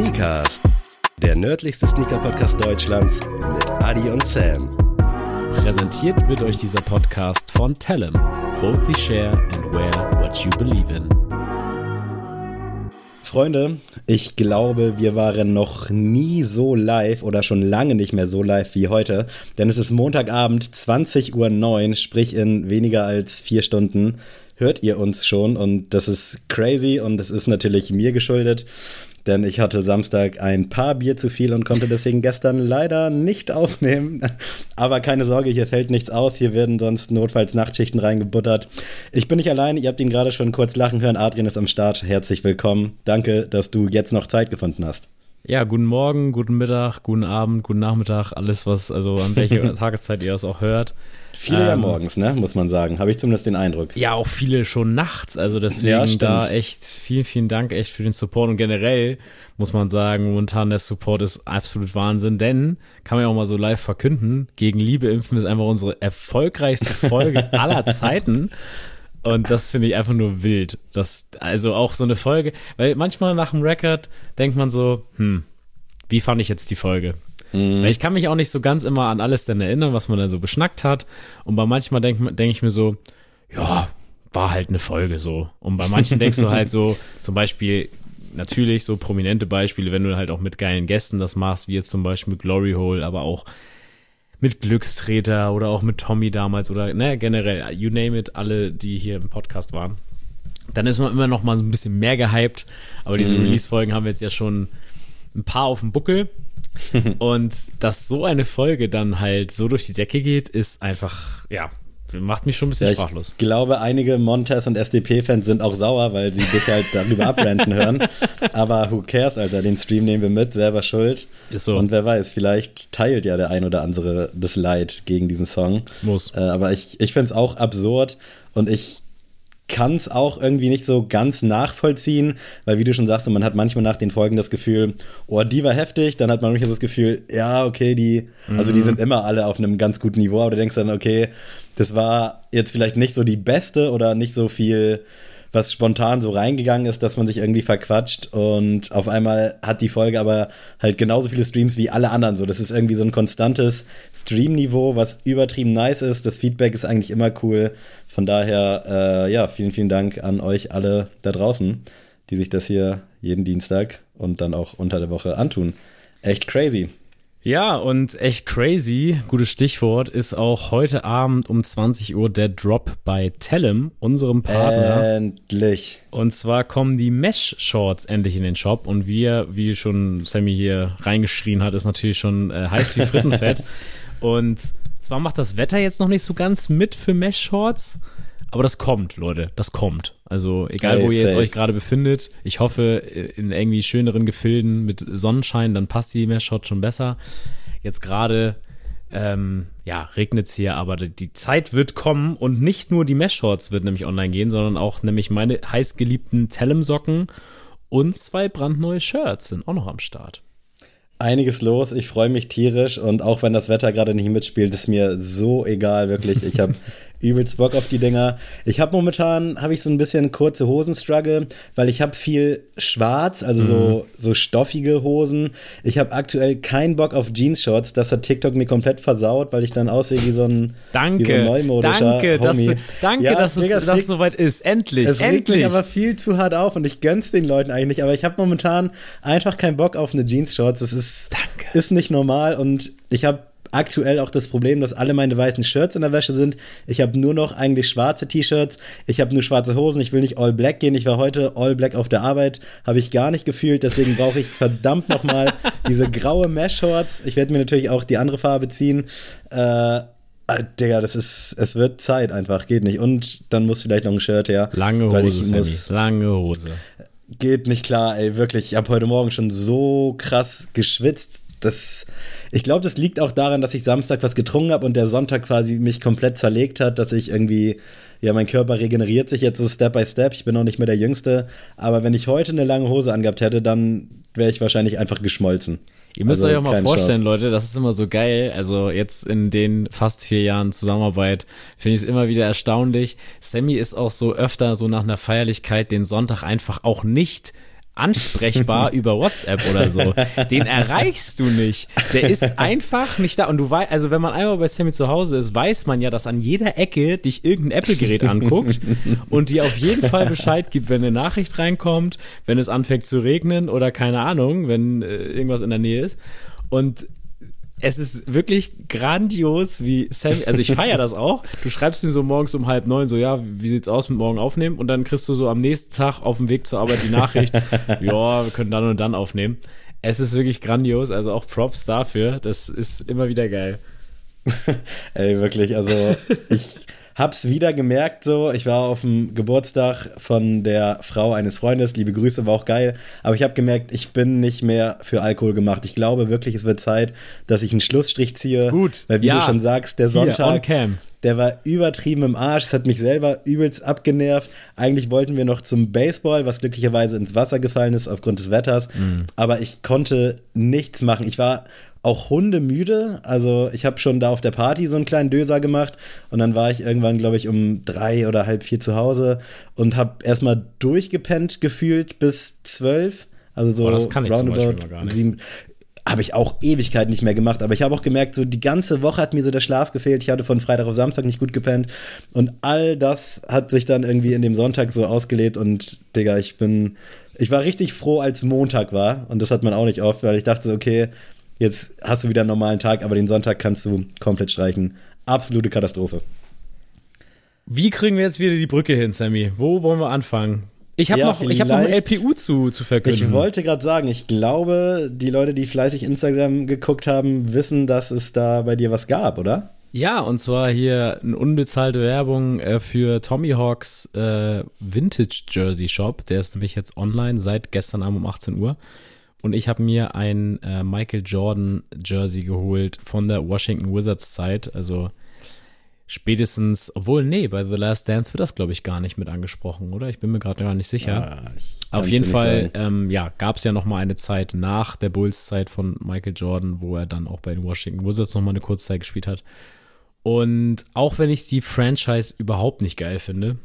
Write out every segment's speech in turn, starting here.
Sneakers, der nördlichste Sneaker-Podcast Deutschlands mit Adi und Sam. Präsentiert wird euch dieser Podcast von Tellem. Boldly share and wear what you believe in. Freunde, ich glaube, wir waren noch nie so live oder schon lange nicht mehr so live wie heute, denn es ist Montagabend 20.09 Uhr, sprich in weniger als vier Stunden hört ihr uns schon und das ist crazy und das ist natürlich mir geschuldet, denn ich hatte Samstag ein paar Bier zu viel und konnte deswegen gestern leider nicht aufnehmen. Aber keine Sorge, hier fällt nichts aus, hier werden sonst notfalls Nachtschichten reingebuttert. Ich bin nicht allein, ihr habt ihn gerade schon kurz lachen hören, Adrian ist am Start, herzlich willkommen. Danke, dass du jetzt noch Zeit gefunden hast. Ja, guten Morgen, guten Mittag, guten Abend, guten Nachmittag, alles was, also an welcher Tageszeit ihr es auch hört. Viele ähm, ja morgens, ne, muss man sagen. Habe ich zumindest den Eindruck. Ja, auch viele schon nachts. Also deswegen ja, da echt vielen, vielen Dank echt für den Support. Und generell muss man sagen, momentan der Support ist absolut Wahnsinn. Denn, kann man ja auch mal so live verkünden, gegen Liebe impfen ist einfach unsere erfolgreichste Folge aller Zeiten. Und das finde ich einfach nur wild. Das, also auch so eine Folge, weil manchmal nach dem Record denkt man so, hm, wie fand ich jetzt die Folge? Mhm. Ich kann mich auch nicht so ganz immer an alles dann erinnern, was man dann so beschnackt hat. Und bei manchmal denke denk ich mir so, ja, war halt eine Folge so. Und bei manchen denkst du halt so, zum Beispiel, natürlich so prominente Beispiele, wenn du halt auch mit geilen Gästen das machst, wie jetzt zum Beispiel Glory Hole, aber auch mit Glückstreter oder auch mit Tommy damals oder ne, generell, you name it, alle, die hier im Podcast waren. Dann ist man immer noch mal so ein bisschen mehr gehypt, aber diese mhm. Release-Folgen haben wir jetzt ja schon ein paar auf dem Buckel. und dass so eine Folge dann halt so durch die Decke geht, ist einfach, ja, macht mich schon ein bisschen ja, sprachlos. Ich glaube, einige Montes und SDP-Fans sind auch sauer, weil sie dich halt darüber abrenten hören. Aber who cares, Alter? Den Stream nehmen wir mit, selber schuld. Ist so. Und wer weiß, vielleicht teilt ja der ein oder andere das Leid gegen diesen Song. Muss. Äh, aber ich, ich finde es auch absurd und ich kann es auch irgendwie nicht so ganz nachvollziehen, weil wie du schon sagst, man hat manchmal nach den Folgen das Gefühl, oh, die war heftig, dann hat man manchmal das Gefühl, ja, okay, die, mhm. also die mhm. sind immer alle auf einem ganz guten Niveau, aber du denkst dann, okay, das war jetzt vielleicht nicht so die beste oder nicht so viel was spontan so reingegangen ist, dass man sich irgendwie verquatscht und auf einmal hat die Folge aber halt genauso viele Streams wie alle anderen. So, das ist irgendwie so ein konstantes Stream-Niveau, was übertrieben nice ist. Das Feedback ist eigentlich immer cool. Von daher, äh, ja, vielen, vielen Dank an euch alle da draußen, die sich das hier jeden Dienstag und dann auch unter der Woche antun. Echt crazy. Ja, und echt crazy, gutes Stichwort, ist auch heute Abend um 20 Uhr der Drop bei Tellem, unserem Partner. Endlich. Und zwar kommen die Mesh-Shorts endlich in den Shop und wir, wie schon Sammy hier reingeschrien hat, ist natürlich schon äh, heiß wie Frittenfett. und zwar macht das Wetter jetzt noch nicht so ganz mit für Mesh-Shorts, aber das kommt, Leute, das kommt. Also egal, hey, wo ihr jetzt euch gerade befindet, ich hoffe in irgendwie schöneren Gefilden mit Sonnenschein, dann passt die Mesh-Shot schon besser. Jetzt gerade ähm, ja, regnet's hier, aber die Zeit wird kommen und nicht nur die Mesh-Shorts wird nämlich online gehen, sondern auch nämlich meine heißgeliebten Tellem-Socken und zwei brandneue Shirts sind auch noch am Start einiges los. Ich freue mich tierisch und auch wenn das Wetter gerade nicht mitspielt, ist mir so egal, wirklich. Ich habe übelst Bock auf die Dinger. Ich habe momentan, habe ich so ein bisschen kurze Hosen-Struggle, weil ich habe viel schwarz, also mhm. so, so stoffige Hosen. Ich habe aktuell keinen Bock auf Jeans-Shorts. Das hat TikTok mir komplett versaut, weil ich dann aussehe wie so ein, danke, wie so ein neumodischer Danke, dass, du, danke ja, dass Digga, es, dass es soweit ist. Endlich, es endlich. regt mich aber viel zu hart auf und ich gönn's den Leuten eigentlich nicht. Aber ich habe momentan einfach keinen Bock auf eine Jeans-Shorts. Das ist, danke. ist nicht normal und ich habe aktuell auch das Problem, dass alle meine weißen Shirts in der Wäsche sind. Ich habe nur noch eigentlich schwarze T-Shirts. Ich habe nur schwarze Hosen. Ich will nicht all black gehen. Ich war heute all black auf der Arbeit. Habe ich gar nicht gefühlt. Deswegen brauche ich verdammt nochmal diese graue Mesh-Shorts. Ich werde mir natürlich auch die andere Farbe ziehen. Äh, äh, Digga, das ist, es wird Zeit einfach, geht nicht. Und dann muss vielleicht noch ein Shirt her. Lange Hose, muss, Lange Hose. Geht nicht klar, ey, wirklich. Ich habe heute Morgen schon so krass geschwitzt das, ich glaube, das liegt auch daran, dass ich Samstag was getrunken habe und der Sonntag quasi mich komplett zerlegt hat, dass ich irgendwie, ja, mein Körper regeneriert sich jetzt so Step by Step. Ich bin noch nicht mehr der Jüngste. Aber wenn ich heute eine lange Hose angehabt hätte, dann wäre ich wahrscheinlich einfach geschmolzen. Ihr müsst also, euch auch mal vorstellen, Chance. Leute, das ist immer so geil. Also jetzt in den fast vier Jahren Zusammenarbeit finde ich es immer wieder erstaunlich. Sammy ist auch so öfter so nach einer Feierlichkeit den Sonntag einfach auch nicht ansprechbar über WhatsApp oder so. Den erreichst du nicht. Der ist einfach nicht da. Und du weißt, also wenn man einmal bei Sammy zu Hause ist, weiß man ja, dass an jeder Ecke dich irgendein Apple-Gerät anguckt und dir auf jeden Fall Bescheid gibt, wenn eine Nachricht reinkommt, wenn es anfängt zu regnen oder keine Ahnung, wenn äh, irgendwas in der Nähe ist. Und es ist wirklich grandios, wie Sammy, also ich feiere das auch. Du schreibst ihn so morgens um halb neun, so, ja, wie sieht's aus mit morgen aufnehmen? Und dann kriegst du so am nächsten Tag auf dem Weg zur Arbeit die Nachricht, ja, wir können dann und dann aufnehmen. Es ist wirklich grandios, also auch Props dafür. Das ist immer wieder geil. Ey, wirklich, also ich hab's wieder gemerkt so. Ich war auf dem Geburtstag von der Frau eines Freundes. Liebe Grüße, war auch geil. Aber ich habe gemerkt, ich bin nicht mehr für Alkohol gemacht. Ich glaube wirklich, es wird Zeit, dass ich einen Schlussstrich ziehe. Gut. Weil wie ja. du schon sagst, der Sonntag, Hier, der war übertrieben im Arsch. Es hat mich selber übelst abgenervt. Eigentlich wollten wir noch zum Baseball, was glücklicherweise ins Wasser gefallen ist aufgrund des Wetters. Mhm. Aber ich konnte nichts machen. Ich war auch hundemüde. Also ich habe schon da auf der Party so einen kleinen Döser gemacht und dann war ich irgendwann, glaube ich, um drei oder halb vier zu Hause und habe erstmal durchgepennt gefühlt bis zwölf. Also so oh, das kann ich roundabout sieben. Habe ich auch Ewigkeit nicht mehr gemacht, aber ich habe auch gemerkt, so die ganze Woche hat mir so der Schlaf gefehlt. Ich hatte von Freitag auf Samstag nicht gut gepennt und all das hat sich dann irgendwie in dem Sonntag so ausgelebt und Digga, ich bin, ich war richtig froh, als Montag war und das hat man auch nicht oft, weil ich dachte, okay, Jetzt hast du wieder einen normalen Tag, aber den Sonntag kannst du komplett streichen. Absolute Katastrophe. Wie kriegen wir jetzt wieder die Brücke hin, Sammy? Wo wollen wir anfangen? Ich habe ja, noch, hab noch ein LPU zu, zu verkünden. Ich wollte gerade sagen, ich glaube, die Leute, die fleißig Instagram geguckt haben, wissen, dass es da bei dir was gab, oder? Ja, und zwar hier eine unbezahlte Werbung äh, für Tommy Hawks äh, Vintage Jersey Shop. Der ist nämlich jetzt online seit gestern Abend um 18 Uhr. Und ich habe mir ein äh, Michael Jordan Jersey geholt von der Washington Wizards Zeit. Also spätestens, obwohl, nee, bei The Last Dance wird das, glaube ich, gar nicht mit angesprochen, oder? Ich bin mir gerade gar nicht sicher. Ah, Auf jeden Fall, ähm, ja, gab es ja noch mal eine Zeit nach der Bulls-Zeit von Michael Jordan, wo er dann auch bei den Washington Wizards noch mal eine kurze Zeit gespielt hat. Und auch wenn ich die Franchise überhaupt nicht geil finde,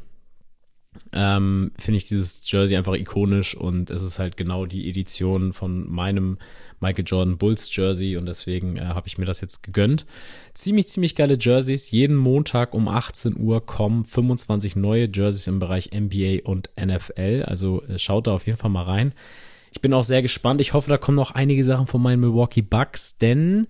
ähm, finde ich dieses Jersey einfach ikonisch und es ist halt genau die Edition von meinem Michael Jordan Bulls Jersey und deswegen äh, habe ich mir das jetzt gegönnt. Ziemlich, ziemlich geile Jerseys. Jeden Montag um 18 Uhr kommen 25 neue Jerseys im Bereich NBA und NFL. Also äh, schaut da auf jeden Fall mal rein. Ich bin auch sehr gespannt. Ich hoffe, da kommen noch einige Sachen von meinen Milwaukee Bucks, denn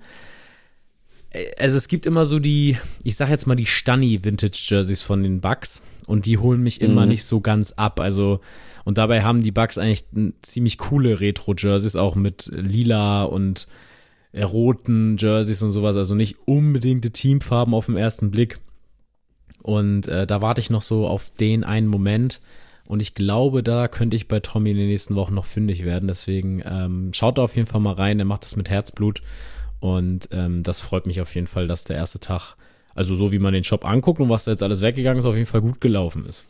also es gibt immer so die, ich sag jetzt mal die Stunny Vintage Jerseys von den Bucks und die holen mich immer mhm. nicht so ganz ab. Also, und dabei haben die Bugs eigentlich ziemlich coole Retro-Jerseys, auch mit lila und äh, roten Jerseys und sowas. Also nicht unbedingte Teamfarben auf den ersten Blick. Und äh, da warte ich noch so auf den einen Moment. Und ich glaube, da könnte ich bei Tommy in den nächsten Wochen noch fündig werden. Deswegen ähm, schaut da auf jeden Fall mal rein. Er macht das mit Herzblut. Und ähm, das freut mich auf jeden Fall, dass der erste Tag also so wie man den Shop anguckt und was da jetzt alles weggegangen ist, auf jeden Fall gut gelaufen ist.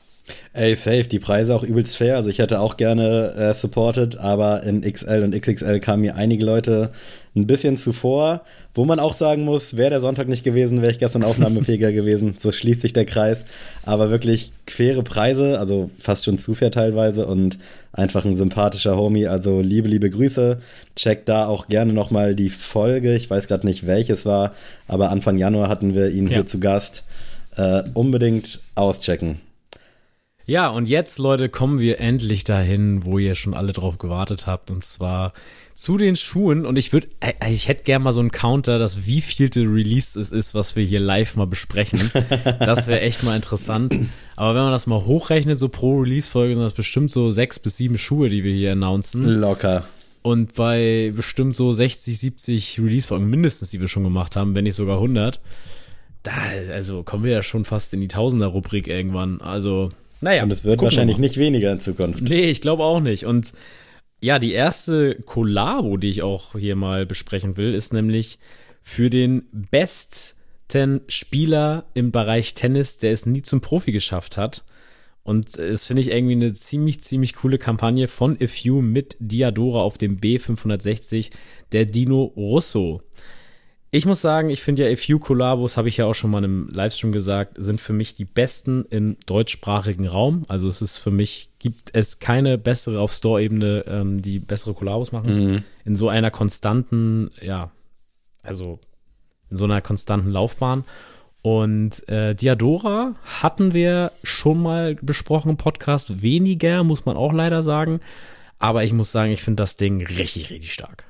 Ey, safe, die Preise auch übelst fair. Also ich hätte auch gerne äh, supported, aber in XL und XXL kamen mir einige Leute ein bisschen zuvor, wo man auch sagen muss, wäre der Sonntag nicht gewesen, wäre ich gestern aufnahmefähiger gewesen. So schließt sich der Kreis. Aber wirklich faire Preise, also fast schon zu fair teilweise und einfach ein sympathischer Homie. Also liebe, liebe Grüße. Checkt da auch gerne nochmal die Folge. Ich weiß gerade nicht, welches war, aber Anfang Januar hatten wir ihn ja. hier zu Gast. Äh, unbedingt auschecken. Ja, und jetzt, Leute, kommen wir endlich dahin, wo ihr schon alle drauf gewartet habt. Und zwar zu den Schuhen. Und ich würde, äh, äh, ich hätte gerne mal so einen Counter, dass wie vielte Release es ist, was wir hier live mal besprechen. Das wäre echt mal interessant. Aber wenn man das mal hochrechnet, so pro Release-Folge sind das bestimmt so sechs bis sieben Schuhe, die wir hier announcen. Locker. Und bei bestimmt so 60, 70 Release-Folgen mindestens, die wir schon gemacht haben, wenn nicht sogar 100, da, also kommen wir ja schon fast in die Tausender-Rubrik irgendwann. Also, naja. Und es wird wahrscheinlich nicht weniger in Zukunft. Nee, ich glaube auch nicht. Und ja, die erste Kollabo, die ich auch hier mal besprechen will, ist nämlich für den besten Spieler im Bereich Tennis, der es nie zum Profi geschafft hat. Und es finde ich irgendwie eine ziemlich, ziemlich coole Kampagne von If You mit Diadora auf dem B560, der Dino Russo. Ich muss sagen, ich finde ja A Few Collabos, habe ich ja auch schon mal im Livestream gesagt, sind für mich die besten im deutschsprachigen Raum. Also es ist für mich, gibt es keine bessere auf Store-Ebene, ähm, die bessere Collabos machen. Mhm. In so einer konstanten, ja, also in so einer konstanten Laufbahn. Und äh, Diadora hatten wir schon mal besprochen im Podcast. Weniger, muss man auch leider sagen. Aber ich muss sagen, ich finde das Ding richtig, richtig stark.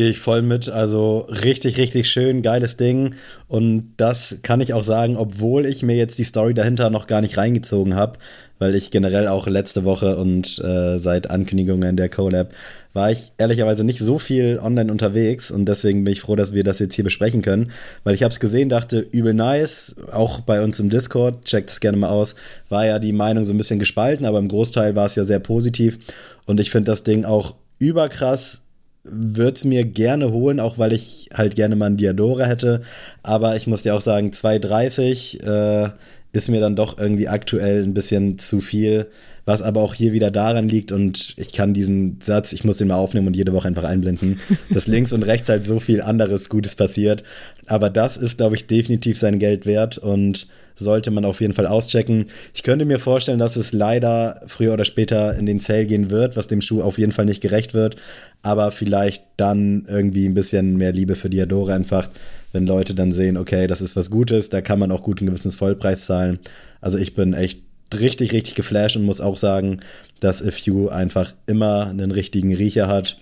Gehe ich voll mit. Also richtig, richtig schön, geiles Ding. Und das kann ich auch sagen, obwohl ich mir jetzt die Story dahinter noch gar nicht reingezogen habe, weil ich generell auch letzte Woche und äh, seit Ankündigungen der Collab war ich ehrlicherweise nicht so viel online unterwegs und deswegen bin ich froh, dass wir das jetzt hier besprechen können, weil ich habe es gesehen, dachte, übel nice, auch bei uns im Discord, checkt es gerne mal aus, war ja die Meinung so ein bisschen gespalten, aber im Großteil war es ja sehr positiv und ich finde das Ding auch überkrass würde es mir gerne holen, auch weil ich halt gerne mal einen Diadora hätte. Aber ich muss dir auch sagen, 2,30 äh, ist mir dann doch irgendwie aktuell ein bisschen zu viel. Was aber auch hier wieder daran liegt und ich kann diesen Satz, ich muss den mal aufnehmen und jede Woche einfach einblenden, dass links und rechts halt so viel anderes Gutes passiert. Aber das ist, glaube ich, definitiv sein Geld wert und sollte man auf jeden Fall auschecken. Ich könnte mir vorstellen, dass es leider früher oder später in den Sale gehen wird, was dem Schuh auf jeden Fall nicht gerecht wird, aber vielleicht dann irgendwie ein bisschen mehr Liebe für Diadora einfach, wenn Leute dann sehen, okay, das ist was Gutes, da kann man auch guten Gewissens Vollpreis zahlen. Also ich bin echt richtig, richtig geflasht und muss auch sagen, dass If You einfach immer einen richtigen Riecher hat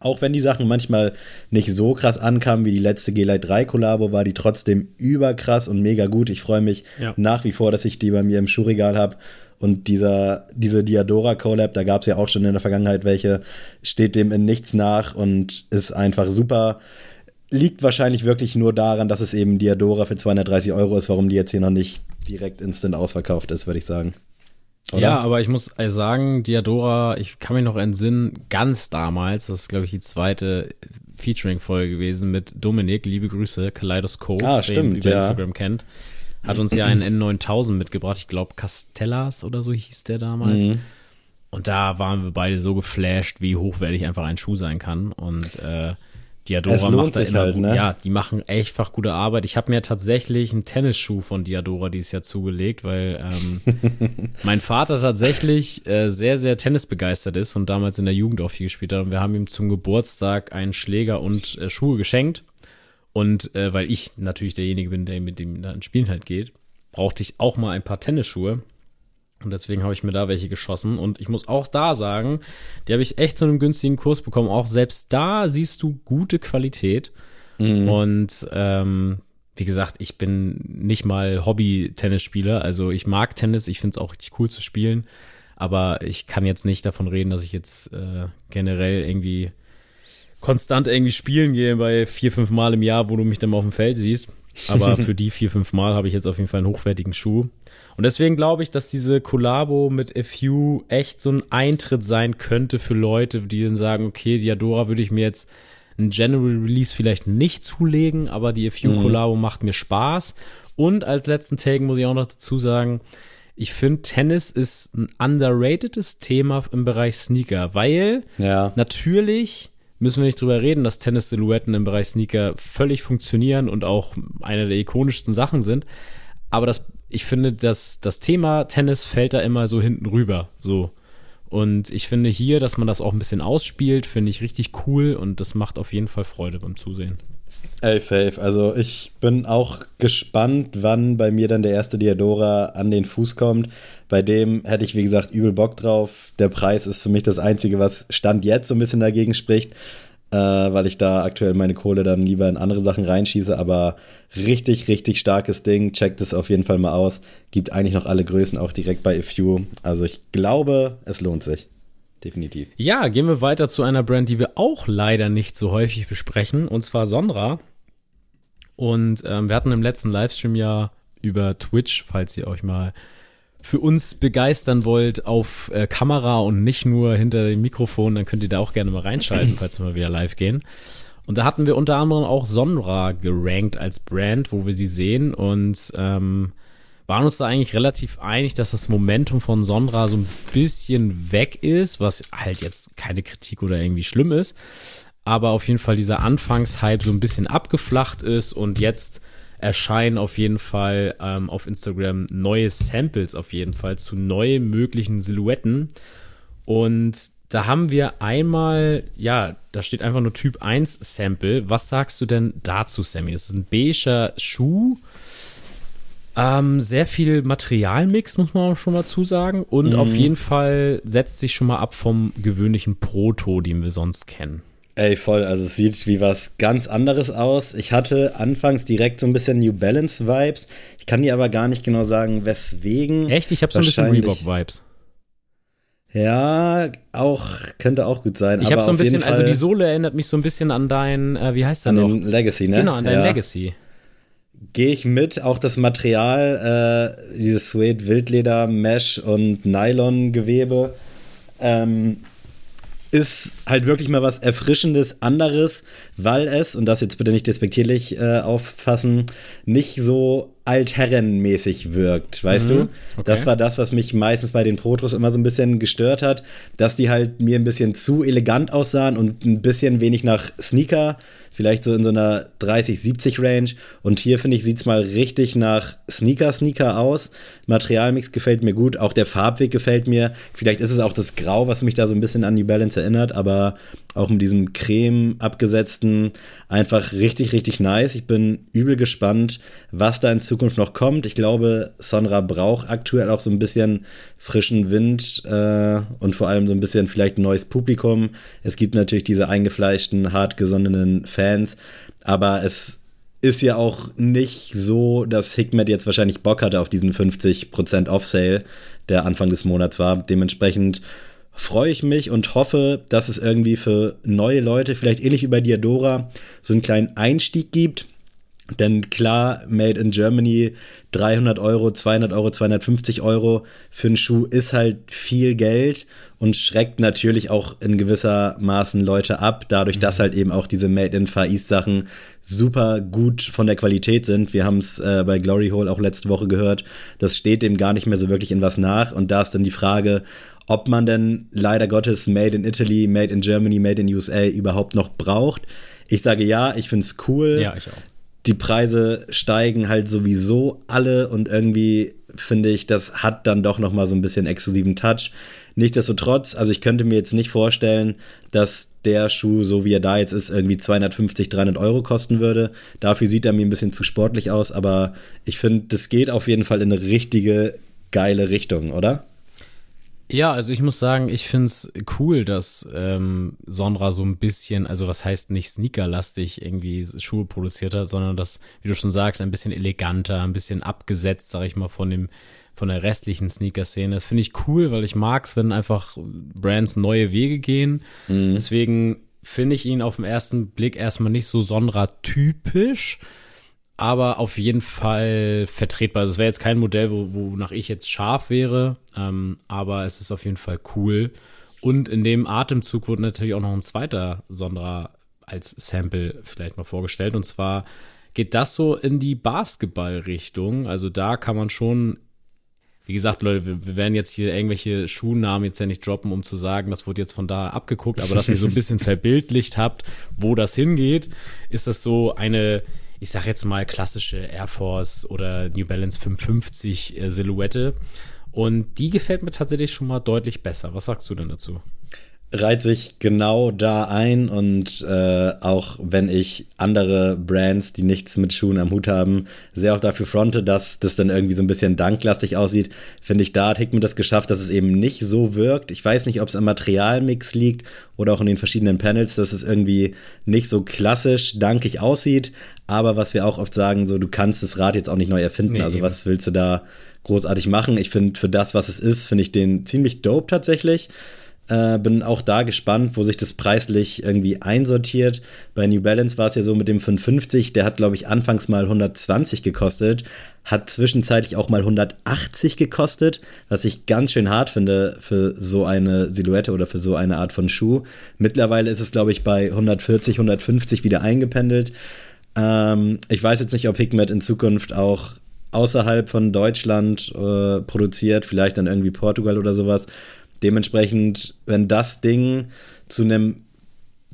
auch wenn die Sachen manchmal nicht so krass ankamen wie die letzte G-Lite 3 Kollabo, war die trotzdem überkrass und mega gut. Ich freue mich ja. nach wie vor, dass ich die bei mir im Schuhregal habe. Und dieser, diese Diadora Collab, da gab es ja auch schon in der Vergangenheit welche, steht dem in nichts nach und ist einfach super. Liegt wahrscheinlich wirklich nur daran, dass es eben Diadora für 230 Euro ist, warum die jetzt hier noch nicht direkt instant ausverkauft ist, würde ich sagen. Oder? Ja, aber ich muss sagen, Diadora, ich kann mich noch entsinnen, ganz damals, das ist glaube ich die zweite Featuring-Folge gewesen mit Dominik, liebe Grüße, Kaleidoscope, ah, stimmt, über ja. Instagram kennt, hat uns ja einen N9000 mitgebracht, ich glaube Castellas oder so hieß der damals. Mhm. Und da waren wir beide so geflasht, wie hochwertig einfach ein Schuh sein kann. Und äh, Diadora macht da immer halt, ne? ja, die machen echt einfach gute Arbeit. Ich habe mir tatsächlich einen Tennisschuh von Diadora dieses Jahr zugelegt, weil ähm, mein Vater tatsächlich äh, sehr, sehr tennisbegeistert ist und damals in der Jugend auch viel gespielt hat. Und wir haben ihm zum Geburtstag einen Schläger und äh, Schuhe geschenkt. Und äh, weil ich natürlich derjenige bin, der mit dem dann Spielen halt geht, brauchte ich auch mal ein paar Tennisschuhe. Und deswegen habe ich mir da welche geschossen. Und ich muss auch da sagen, die habe ich echt zu einem günstigen Kurs bekommen. Auch selbst da siehst du gute Qualität. Mhm. Und ähm, wie gesagt, ich bin nicht mal Hobby-Tennisspieler. Also ich mag Tennis, ich finde es auch richtig cool zu spielen. Aber ich kann jetzt nicht davon reden, dass ich jetzt äh, generell irgendwie konstant irgendwie spielen gehe bei vier, fünf Mal im Jahr, wo du mich dann mal auf dem Feld siehst. Aber für die vier, fünf Mal habe ich jetzt auf jeden Fall einen hochwertigen Schuh. Und deswegen glaube ich, dass diese Kollabo mit A Few echt so ein Eintritt sein könnte für Leute, die dann sagen, okay, Diadora würde ich mir jetzt ein General Release vielleicht nicht zulegen, aber die A Few mhm. Kollabo macht mir Spaß. Und als letzten Take muss ich auch noch dazu sagen, ich finde, Tennis ist ein underratedes Thema im Bereich Sneaker, weil ja. natürlich müssen wir nicht drüber reden, dass Tennis-Silhouetten im Bereich Sneaker völlig funktionieren und auch eine der ikonischsten Sachen sind. Aber das, ich finde, dass das Thema Tennis fällt da immer so hinten rüber, so. Und ich finde hier, dass man das auch ein bisschen ausspielt, finde ich richtig cool und das macht auf jeden Fall Freude beim Zusehen. Ey, safe. Also ich bin auch gespannt, wann bei mir dann der erste Diadora an den Fuß kommt. Bei dem hätte ich, wie gesagt, übel Bock drauf. Der Preis ist für mich das Einzige, was Stand jetzt so ein bisschen dagegen spricht, äh, weil ich da aktuell meine Kohle dann lieber in andere Sachen reinschieße. Aber richtig, richtig starkes Ding. Checkt es auf jeden Fall mal aus. Gibt eigentlich noch alle Größen auch direkt bei Few. Also ich glaube, es lohnt sich definitiv. Ja, gehen wir weiter zu einer Brand, die wir auch leider nicht so häufig besprechen, und zwar Sonra. Und ähm, wir hatten im letzten Livestream ja über Twitch, falls ihr euch mal für uns begeistern wollt auf äh, Kamera und nicht nur hinter dem Mikrofon, dann könnt ihr da auch gerne mal reinschalten, falls wir mal wieder live gehen. Und da hatten wir unter anderem auch Sonra gerankt als Brand, wo wir sie sehen und ähm, waren uns da eigentlich relativ einig, dass das Momentum von Sonra so ein bisschen weg ist, was halt jetzt keine Kritik oder irgendwie schlimm ist. aber auf jeden Fall dieser Anfangshype so ein bisschen abgeflacht ist und jetzt erscheinen auf jeden Fall ähm, auf Instagram neue Samples auf jeden Fall zu neuen möglichen Silhouetten. Und da haben wir einmal, ja, da steht einfach nur Typ 1 Sample. Was sagst du denn dazu, Sammy? Das ist ein beiger Schuh. Ähm, sehr viel Materialmix, muss man auch schon dazu sagen. Und mhm. auf jeden Fall setzt sich schon mal ab vom gewöhnlichen Proto, den wir sonst kennen. Ey, voll. Also es sieht wie was ganz anderes aus. Ich hatte anfangs direkt so ein bisschen New Balance Vibes. Ich kann dir aber gar nicht genau sagen, weswegen. Echt? Ich habe so ein bisschen Reebok Vibes. Ja, auch könnte auch gut sein. Ich habe so ein bisschen, also die Sohle erinnert mich so ein bisschen an dein, äh, wie heißt der an noch? Den Legacy, ne? Genau, an dein ja. Legacy. Gehe ich mit, auch das Material, äh, dieses Suede Wildleder, Mesh und Nylon-Gewebe. Ähm, ist halt wirklich mal was Erfrischendes, anderes, weil es, und das jetzt bitte nicht despektierlich äh, auffassen, nicht so altherrenmäßig wirkt, weißt mhm, du? Okay. Das war das, was mich meistens bei den Protros immer so ein bisschen gestört hat, dass die halt mir ein bisschen zu elegant aussahen und ein bisschen wenig nach Sneaker vielleicht so in so einer 30-70 Range. Und hier finde ich, sieht es mal richtig nach Sneaker-Sneaker aus. Materialmix gefällt mir gut, auch der Farbweg gefällt mir. Vielleicht ist es auch das Grau, was mich da so ein bisschen an New Balance erinnert, aber auch mit diesem Creme abgesetzten, einfach richtig, richtig nice. Ich bin übel gespannt, was da in Zukunft noch kommt. Ich glaube, Sonra braucht aktuell auch so ein bisschen frischen Wind äh, und vor allem so ein bisschen vielleicht ein neues Publikum. Es gibt natürlich diese eingefleischten, hartgesonnenen Fans, aber es ist ja auch nicht so, dass Hikmet jetzt wahrscheinlich Bock hatte auf diesen 50% Off-Sale, der Anfang des Monats war. Dementsprechend freue ich mich und hoffe, dass es irgendwie für neue Leute, vielleicht ähnlich wie bei Diadora, so einen kleinen Einstieg gibt denn klar, Made in Germany, 300 Euro, 200 Euro, 250 Euro für einen Schuh ist halt viel Geld und schreckt natürlich auch in gewisser Maßen Leute ab, dadurch, dass mhm. halt eben auch diese Made in Far East Sachen super gut von der Qualität sind. Wir haben es äh, bei Glory Hole auch letzte Woche gehört. Das steht dem gar nicht mehr so wirklich in was nach. Und da ist dann die Frage, ob man denn leider Gottes Made in Italy, Made in Germany, Made in USA überhaupt noch braucht. Ich sage ja, ich finde es cool. Ja, ich auch die Preise steigen halt sowieso alle und irgendwie finde ich, das hat dann doch noch mal so ein bisschen exklusiven Touch. Nichtsdestotrotz, also ich könnte mir jetzt nicht vorstellen, dass der Schuh, so wie er da jetzt ist, irgendwie 250, 300 Euro kosten würde. Dafür sieht er mir ein bisschen zu sportlich aus, aber ich finde, das geht auf jeden Fall in eine richtige geile Richtung, oder? Ja, also ich muss sagen, ich find's cool, dass ähm, Sonra so ein bisschen, also was heißt nicht sneakerlastig irgendwie Schuhe produziert hat, sondern das, wie du schon sagst, ein bisschen eleganter, ein bisschen abgesetzt, sag ich mal, von dem von der restlichen Sneaker-Szene. Das finde ich cool, weil ich mag's, wenn einfach Brands neue Wege gehen. Mhm. Deswegen finde ich ihn auf den ersten Blick erstmal nicht so Sonra-typisch, aber auf jeden Fall vertretbar. Also es wäre jetzt kein Modell, wo, wonach ich jetzt scharf wäre, ähm, aber es ist auf jeden Fall cool. Und in dem Atemzug wurde natürlich auch noch ein zweiter Sonderer als Sample vielleicht mal vorgestellt. Und zwar geht das so in die Basketball-Richtung. Also da kann man schon, wie gesagt, Leute, wir, wir werden jetzt hier irgendwelche Schuhnamen jetzt ja nicht droppen, um zu sagen, das wurde jetzt von da abgeguckt, aber dass ihr so ein bisschen verbildlicht habt, wo das hingeht, ist das so eine ich sag jetzt mal klassische Air Force oder New Balance 550 äh, Silhouette. Und die gefällt mir tatsächlich schon mal deutlich besser. Was sagst du denn dazu? Reiht sich genau da ein und äh, auch wenn ich andere Brands, die nichts mit Schuhen am Hut haben, sehr auch dafür fronte, dass das dann irgendwie so ein bisschen danklastig aussieht, finde ich, da hat Hickman das geschafft, dass es eben nicht so wirkt. Ich weiß nicht, ob es am Materialmix liegt oder auch in den verschiedenen Panels, dass es irgendwie nicht so klassisch dankig aussieht, aber was wir auch oft sagen, so du kannst das Rad jetzt auch nicht neu erfinden, nee, also eben. was willst du da großartig machen? Ich finde, für das, was es ist, finde ich den ziemlich dope tatsächlich. Äh, bin auch da gespannt, wo sich das preislich irgendwie einsortiert. Bei New Balance war es ja so mit dem 550, der hat, glaube ich, anfangs mal 120 gekostet, hat zwischenzeitlich auch mal 180 gekostet, was ich ganz schön hart finde für so eine Silhouette oder für so eine Art von Schuh. Mittlerweile ist es, glaube ich, bei 140, 150 wieder eingependelt. Ähm, ich weiß jetzt nicht, ob Hikmet in Zukunft auch außerhalb von Deutschland äh, produziert, vielleicht dann irgendwie Portugal oder sowas. Dementsprechend, wenn das Ding zu einem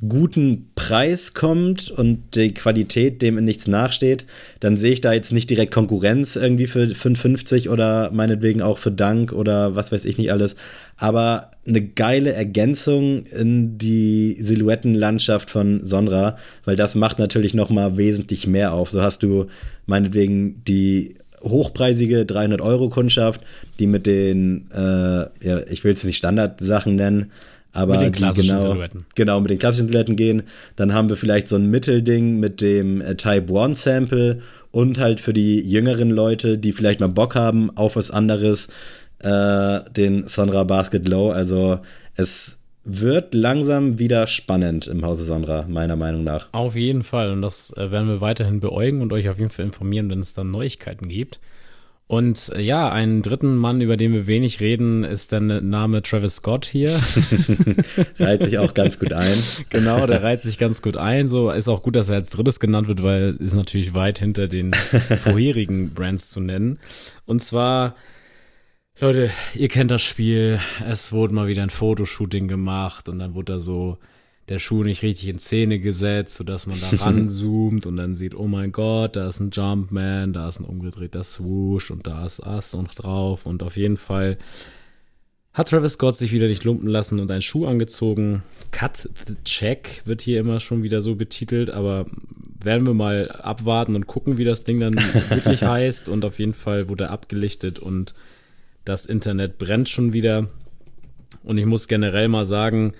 guten Preis kommt und die Qualität dem in nichts nachsteht, dann sehe ich da jetzt nicht direkt Konkurrenz irgendwie für 5,50 oder meinetwegen auch für Dank oder was weiß ich nicht alles, aber eine geile Ergänzung in die Silhouettenlandschaft von Sonra, weil das macht natürlich noch mal wesentlich mehr auf. So hast du meinetwegen die hochpreisige 300 Euro Kundschaft, die mit den, äh, ja, ich will es nicht Standardsachen nennen, aber mit den klassischen genau, Silhouetten. Genau, mit den klassischen Silhouetten gehen. Dann haben wir vielleicht so ein Mittelding mit dem äh, Type 1 Sample und halt für die jüngeren Leute, die vielleicht mal Bock haben auf was anderes, äh, den Sonra Basket Low. Also es wird langsam wieder spannend im Hause Sonra, meiner Meinung nach. Auf jeden Fall. Und das äh, werden wir weiterhin beäugen und euch auf jeden Fall informieren, wenn es dann Neuigkeiten gibt. Und äh, ja, einen dritten Mann, über den wir wenig reden, ist der Name Travis Scott hier. reiht sich auch ganz gut ein. Genau, der reiht sich ganz gut ein. So ist auch gut, dass er als drittes genannt wird, weil ist natürlich weit hinter den vorherigen Brands zu nennen. Und zwar, Leute, ihr kennt das Spiel. Es wurde mal wieder ein Fotoshooting gemacht und dann wurde da so der Schuh nicht richtig in Szene gesetzt, sodass man da ranzoomt und dann sieht, oh mein Gott, da ist ein Jumpman, da ist ein umgedrehter Swoosh und da ist das noch drauf und auf jeden Fall hat Travis Scott sich wieder nicht lumpen lassen und einen Schuh angezogen. Cut the Check wird hier immer schon wieder so betitelt, aber werden wir mal abwarten und gucken, wie das Ding dann wirklich heißt und auf jeden Fall wurde er abgelichtet und das Internet brennt schon wieder. Und ich muss generell mal sagen,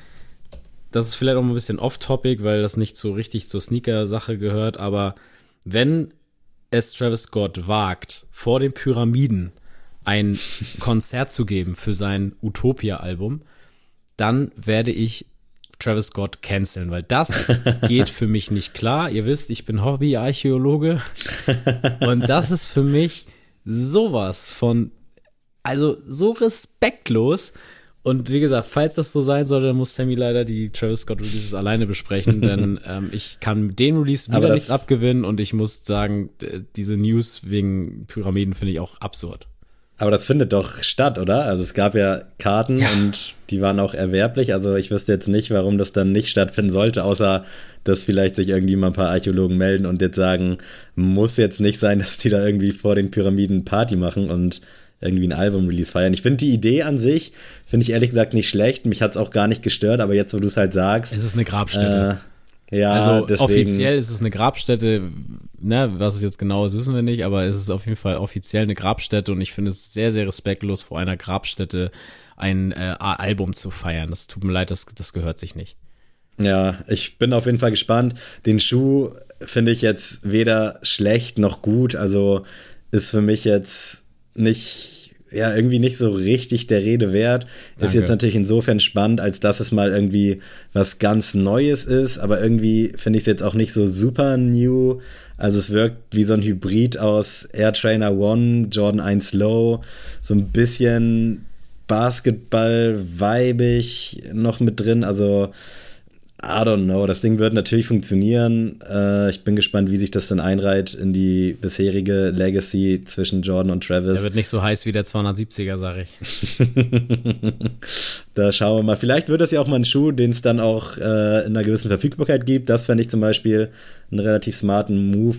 das ist vielleicht auch mal ein bisschen off-topic, weil das nicht so richtig zur Sneaker-Sache gehört, aber wenn es Travis Scott wagt, vor den Pyramiden ein Konzert zu geben für sein Utopia-Album, dann werde ich Travis Scott canceln, weil das geht für mich nicht klar. Ihr wisst, ich bin Hobby-Archäologe und das ist für mich sowas von, also so respektlos. Und wie gesagt, falls das so sein sollte, dann muss Sammy leider die Travis Scott Releases alleine besprechen, denn ähm, ich kann den Release wieder nichts abgewinnen und ich muss sagen, diese News wegen Pyramiden finde ich auch absurd. Aber das findet doch statt, oder? Also es gab ja Karten ja. und die waren auch erwerblich. Also ich wüsste jetzt nicht, warum das dann nicht stattfinden sollte, außer dass vielleicht sich irgendwie mal ein paar Archäologen melden und jetzt sagen, muss jetzt nicht sein, dass die da irgendwie vor den Pyramiden Party machen und irgendwie ein Album-Release feiern. Ich finde die Idee an sich, finde ich ehrlich gesagt nicht schlecht. Mich hat es auch gar nicht gestört, aber jetzt, wo du es halt sagst. Es ist eine Grabstätte. Äh, ja, also deswegen. offiziell ist es eine Grabstätte. Ne, was es jetzt genau ist, wissen wir nicht, aber es ist auf jeden Fall offiziell eine Grabstätte und ich finde es sehr, sehr respektlos, vor einer Grabstätte ein äh, Album zu feiern. Das tut mir leid, das, das gehört sich nicht. Ja, ich bin auf jeden Fall gespannt. Den Schuh finde ich jetzt weder schlecht noch gut. Also ist für mich jetzt nicht, ja, irgendwie nicht so richtig der Rede wert. Danke. Ist jetzt natürlich insofern spannend, als dass es mal irgendwie was ganz Neues ist, aber irgendwie finde ich es jetzt auch nicht so super new. Also es wirkt wie so ein Hybrid aus Air Trainer One, Jordan 1 Low, so ein bisschen Basketball-weibig noch mit drin. Also I don't know. Das Ding wird natürlich funktionieren. Äh, ich bin gespannt, wie sich das dann einreiht in die bisherige Legacy zwischen Jordan und Travis. Der wird nicht so heiß wie der 270er, sag ich. da schauen wir mal. Vielleicht wird das ja auch mal ein Schuh, den es dann auch äh, in einer gewissen Verfügbarkeit gibt. Das fände ich zum Beispiel einen relativ smarten Move.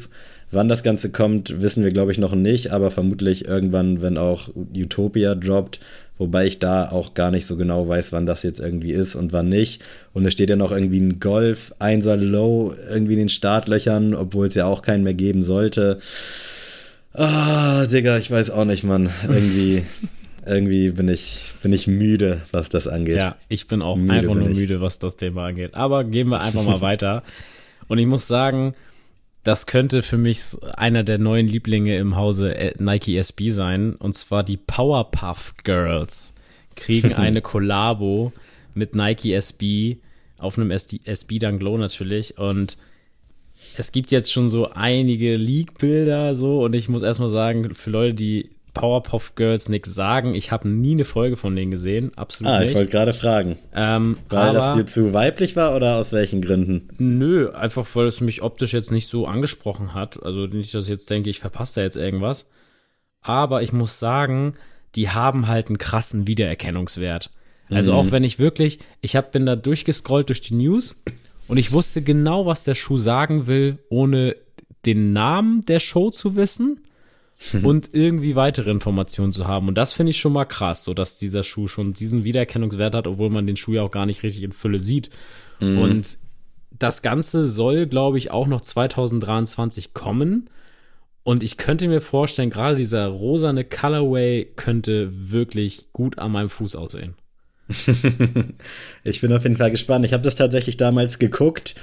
Wann das Ganze kommt, wissen wir, glaube ich, noch nicht, aber vermutlich irgendwann, wenn auch Utopia droppt, wobei ich da auch gar nicht so genau weiß, wann das jetzt irgendwie ist und wann nicht. Und es steht ja noch irgendwie ein Golf 1er Low irgendwie in den Startlöchern, obwohl es ja auch keinen mehr geben sollte. Ah, Digga, ich weiß auch nicht, Mann. Irgendwie, irgendwie bin ich, bin ich müde, was das angeht. Ja, ich bin auch müde einfach nur müde, was das Thema angeht. Aber gehen wir einfach mal weiter. Und ich muss sagen, das könnte für mich einer der neuen Lieblinge im Hause äh, Nike SB sein. Und zwar die Powerpuff Girls kriegen eine Kollabo mit Nike SB auf einem SB Dunk Low natürlich. Und es gibt jetzt schon so einige Leak-Bilder so. Und ich muss erstmal sagen, für Leute, die Powerpuff Girls nichts sagen. Ich habe nie eine Folge von denen gesehen, absolut ah, nicht. ich wollte gerade fragen. Ähm, weil das dir zu weiblich war oder aus welchen Gründen? Nö, einfach weil es mich optisch jetzt nicht so angesprochen hat. Also nicht, dass ich jetzt denke, ich verpasse da jetzt irgendwas. Aber ich muss sagen, die haben halt einen krassen Wiedererkennungswert. Also mhm. auch wenn ich wirklich, ich hab, bin da durchgescrollt durch die News und ich wusste genau, was der Schuh sagen will, ohne den Namen der Show zu wissen und irgendwie weitere Informationen zu haben. Und das finde ich schon mal krass, so dass dieser Schuh schon diesen Wiedererkennungswert hat, obwohl man den Schuh ja auch gar nicht richtig in Fülle sieht. Mhm. Und das Ganze soll, glaube ich, auch noch 2023 kommen. Und ich könnte mir vorstellen, gerade dieser rosane Colorway könnte wirklich gut an meinem Fuß aussehen. ich bin auf jeden Fall gespannt. Ich habe das tatsächlich damals geguckt.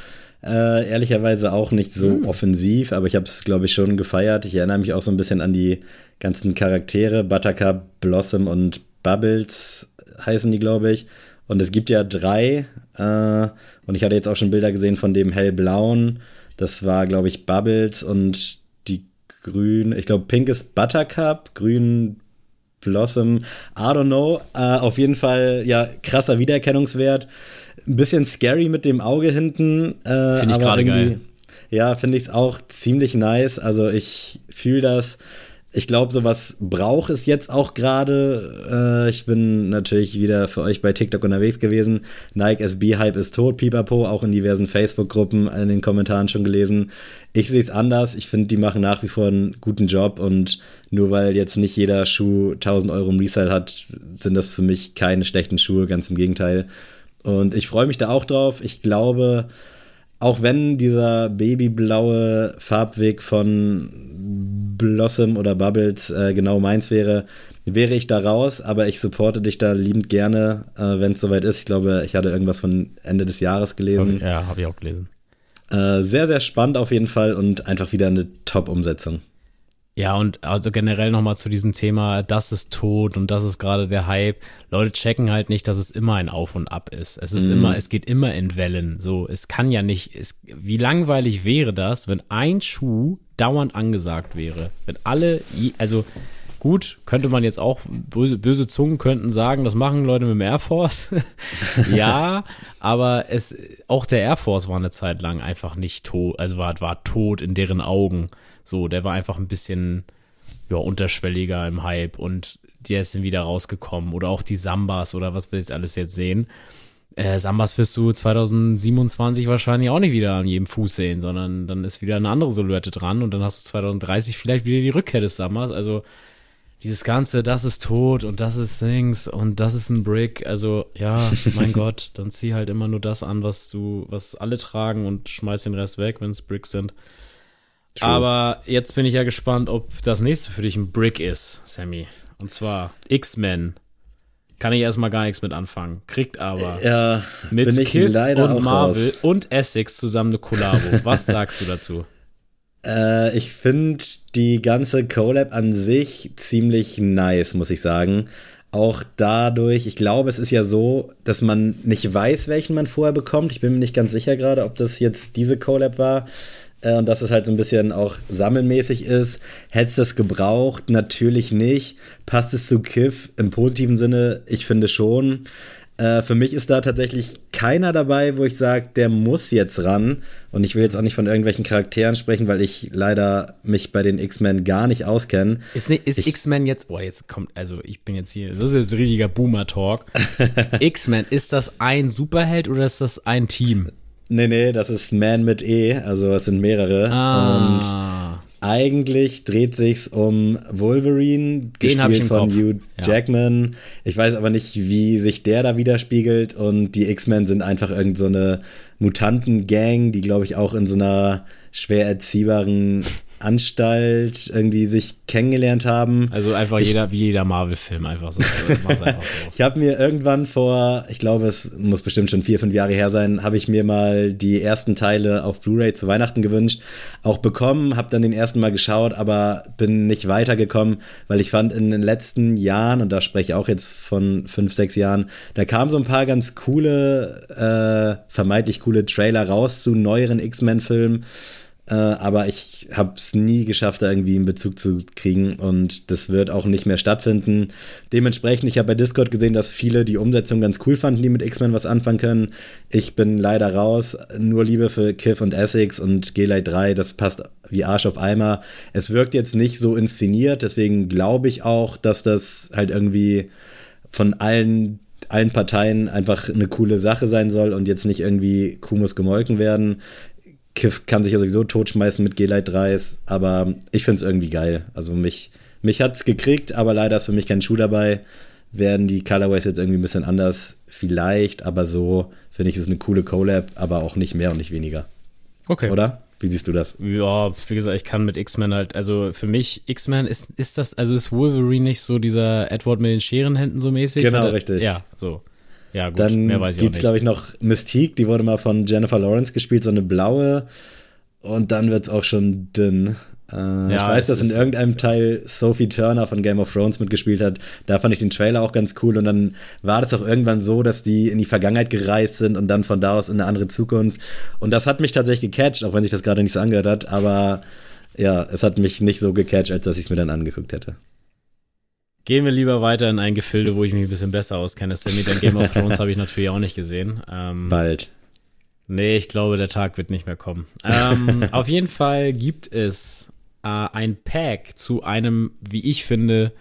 Äh, ehrlicherweise auch nicht so hm. offensiv, aber ich habe es, glaube ich, schon gefeiert. Ich erinnere mich auch so ein bisschen an die ganzen Charaktere. Buttercup, Blossom und Bubbles heißen die, glaube ich. Und es gibt ja drei. Äh, und ich hatte jetzt auch schon Bilder gesehen von dem hellblauen. Das war, glaube ich, Bubbles und die grün. Ich glaube, pink ist Buttercup, grün Blossom. I don't know. Äh, auf jeden Fall, ja, krasser Wiedererkennungswert. Ein bisschen scary mit dem Auge hinten. Äh, finde ich gerade geil. Ja, finde ich es auch ziemlich nice. Also ich fühle das. Ich glaube, sowas braucht es jetzt auch gerade. Äh, ich bin natürlich wieder für euch bei TikTok unterwegs gewesen. Nike SB-Hype ist tot, pipapo, auch in diversen Facebook-Gruppen in den Kommentaren schon gelesen. Ich sehe es anders. Ich finde, die machen nach wie vor einen guten Job und nur weil jetzt nicht jeder Schuh 1000 Euro im Resale hat, sind das für mich keine schlechten Schuhe, ganz im Gegenteil. Und ich freue mich da auch drauf. Ich glaube, auch wenn dieser babyblaue Farbweg von Blossom oder Bubbles äh, genau meins wäre, wäre ich da raus, aber ich supporte dich da liebend gerne, äh, wenn es soweit ist. Ich glaube, ich hatte irgendwas von Ende des Jahres gelesen. Ja, habe ich auch gelesen. Äh, sehr, sehr spannend auf jeden Fall und einfach wieder eine Top-Umsetzung. Ja, und also generell nochmal zu diesem Thema, das ist tot und das ist gerade der Hype. Leute checken halt nicht, dass es immer ein Auf und Ab ist. Es ist mm. immer, es geht immer in Wellen. So, es kann ja nicht, es, wie langweilig wäre das, wenn ein Schuh dauernd angesagt wäre? Wenn alle, also gut, könnte man jetzt auch, böse, böse Zungen könnten sagen, das machen Leute mit dem Air Force. ja, aber es, auch der Air Force war eine Zeit lang einfach nicht tot, also war, war tot in deren Augen. So, der war einfach ein bisschen ja, unterschwelliger im Hype und der ist dann wieder rausgekommen. Oder auch die Sambas oder was wir jetzt alles jetzt sehen. Äh, Sambas wirst du 2027 wahrscheinlich auch nicht wieder an jedem Fuß sehen, sondern dann ist wieder eine andere Silhouette dran und dann hast du 2030 vielleicht wieder die Rückkehr des Sambas. Also dieses Ganze, das ist tot und das ist Things und das ist ein Brick. Also ja, mein Gott, dann zieh halt immer nur das an, was du, was alle tragen und schmeiß den Rest weg, wenn es Bricks sind. True. Aber jetzt bin ich ja gespannt, ob das nächste für dich ein Brick ist, Sammy. Und zwar X-Men. Kann ich erstmal gar nichts mit anfangen. Kriegt aber ja, mit bin ich Kid leider und Marvel raus. und Essex zusammen eine Kollabo. Was sagst du dazu? Äh, ich finde die ganze Collab an sich ziemlich nice, muss ich sagen. Auch dadurch, ich glaube, es ist ja so, dass man nicht weiß, welchen man vorher bekommt. Ich bin mir nicht ganz sicher gerade, ob das jetzt diese Collab war äh, und dass es halt so ein bisschen auch sammelmäßig ist. Hättest du es gebraucht? Natürlich nicht. Passt es zu Kiff im positiven Sinne? Ich finde schon. Äh, für mich ist da tatsächlich keiner dabei, wo ich sage, der muss jetzt ran. Und ich will jetzt auch nicht von irgendwelchen Charakteren sprechen, weil ich leider mich bei den X-Men gar nicht auskenne. Ist, ne, ist X-Men jetzt, boah, jetzt kommt, also ich bin jetzt hier, das ist jetzt richtiger Boomer-Talk. X-Men, ist das ein Superheld oder ist das ein Team? Nee, nee, das ist Man mit E, also es sind mehrere. Ah. Und eigentlich dreht sich's um Wolverine, Den gespielt von Kopf. Hugh Jackman. Ja. Ich weiß aber nicht, wie sich der da widerspiegelt. Und die X-Men sind einfach irgendeine so Mutanten-Gang, die, glaube ich, auch in so einer schwer erziehbaren Anstalt irgendwie sich kennengelernt haben. Also einfach ich, jeder, wie jeder Marvel-Film einfach so. einfach so. ich habe mir irgendwann vor, ich glaube, es muss bestimmt schon vier, fünf Jahre her sein, habe ich mir mal die ersten Teile auf Blu-ray zu Weihnachten gewünscht, auch bekommen, habe dann den ersten Mal geschaut, aber bin nicht weitergekommen, weil ich fand in den letzten Jahren, und da spreche ich auch jetzt von fünf, sechs Jahren, da kamen so ein paar ganz coole, äh, vermeintlich coole Trailer raus zu neueren X-Men-Filmen. Äh, aber ich habe es nie geschafft, da irgendwie einen Bezug zu kriegen und das wird auch nicht mehr stattfinden. Dementsprechend, ich habe bei Discord gesehen, dass viele die Umsetzung ganz cool fanden, die mit X-Men was anfangen können. Ich bin leider raus. Nur Liebe für Kiff und Essex und G-Light 3, das passt wie Arsch auf Eimer. Es wirkt jetzt nicht so inszeniert, deswegen glaube ich auch, dass das halt irgendwie von allen allen Parteien einfach eine coole Sache sein soll und jetzt nicht irgendwie Kuh muss gemolken werden. Kiff kann sich ja sowieso totschmeißen mit G-Light 3s, aber ich finde es irgendwie geil. Also mich, mich hat es gekriegt, aber leider ist für mich kein Schuh dabei. Werden die Colorways jetzt irgendwie ein bisschen anders? Vielleicht, aber so finde ich, es ist eine coole Collab, aber auch nicht mehr und nicht weniger. Okay. Oder? Wie siehst du das? Ja, wie gesagt, ich kann mit X-Men halt, also für mich, X-Men ist, ist das, also ist Wolverine nicht so dieser Edward mit den Scherenhänden so mäßig? Genau, oder? richtig. Ja, so. Ja, gut, Dann mehr weiß ich gibt's, glaube ich, noch Mystique, die wurde mal von Jennifer Lawrence gespielt, so eine blaue. Und dann wird es auch schon dünn. Äh, ja, ich weiß, dass in irgendeinem Teil Sophie Turner von Game of Thrones mitgespielt hat. Da fand ich den Trailer auch ganz cool. Und dann war das auch irgendwann so, dass die in die Vergangenheit gereist sind und dann von da aus in eine andere Zukunft. Und das hat mich tatsächlich gecatcht, auch wenn sich das gerade nicht so angehört hat. Aber ja, es hat mich nicht so gecatcht, als dass ich es mir dann angeguckt hätte. Gehen wir lieber weiter in ein Gefilde, wo ich mich ein bisschen besser auskenne. Sammy, denn Game of Thrones habe ich natürlich auch nicht gesehen. Ähm, Bald. Nee, ich glaube, der Tag wird nicht mehr kommen. Ähm, auf jeden Fall gibt es äh, ein Pack zu einem, wie ich finde,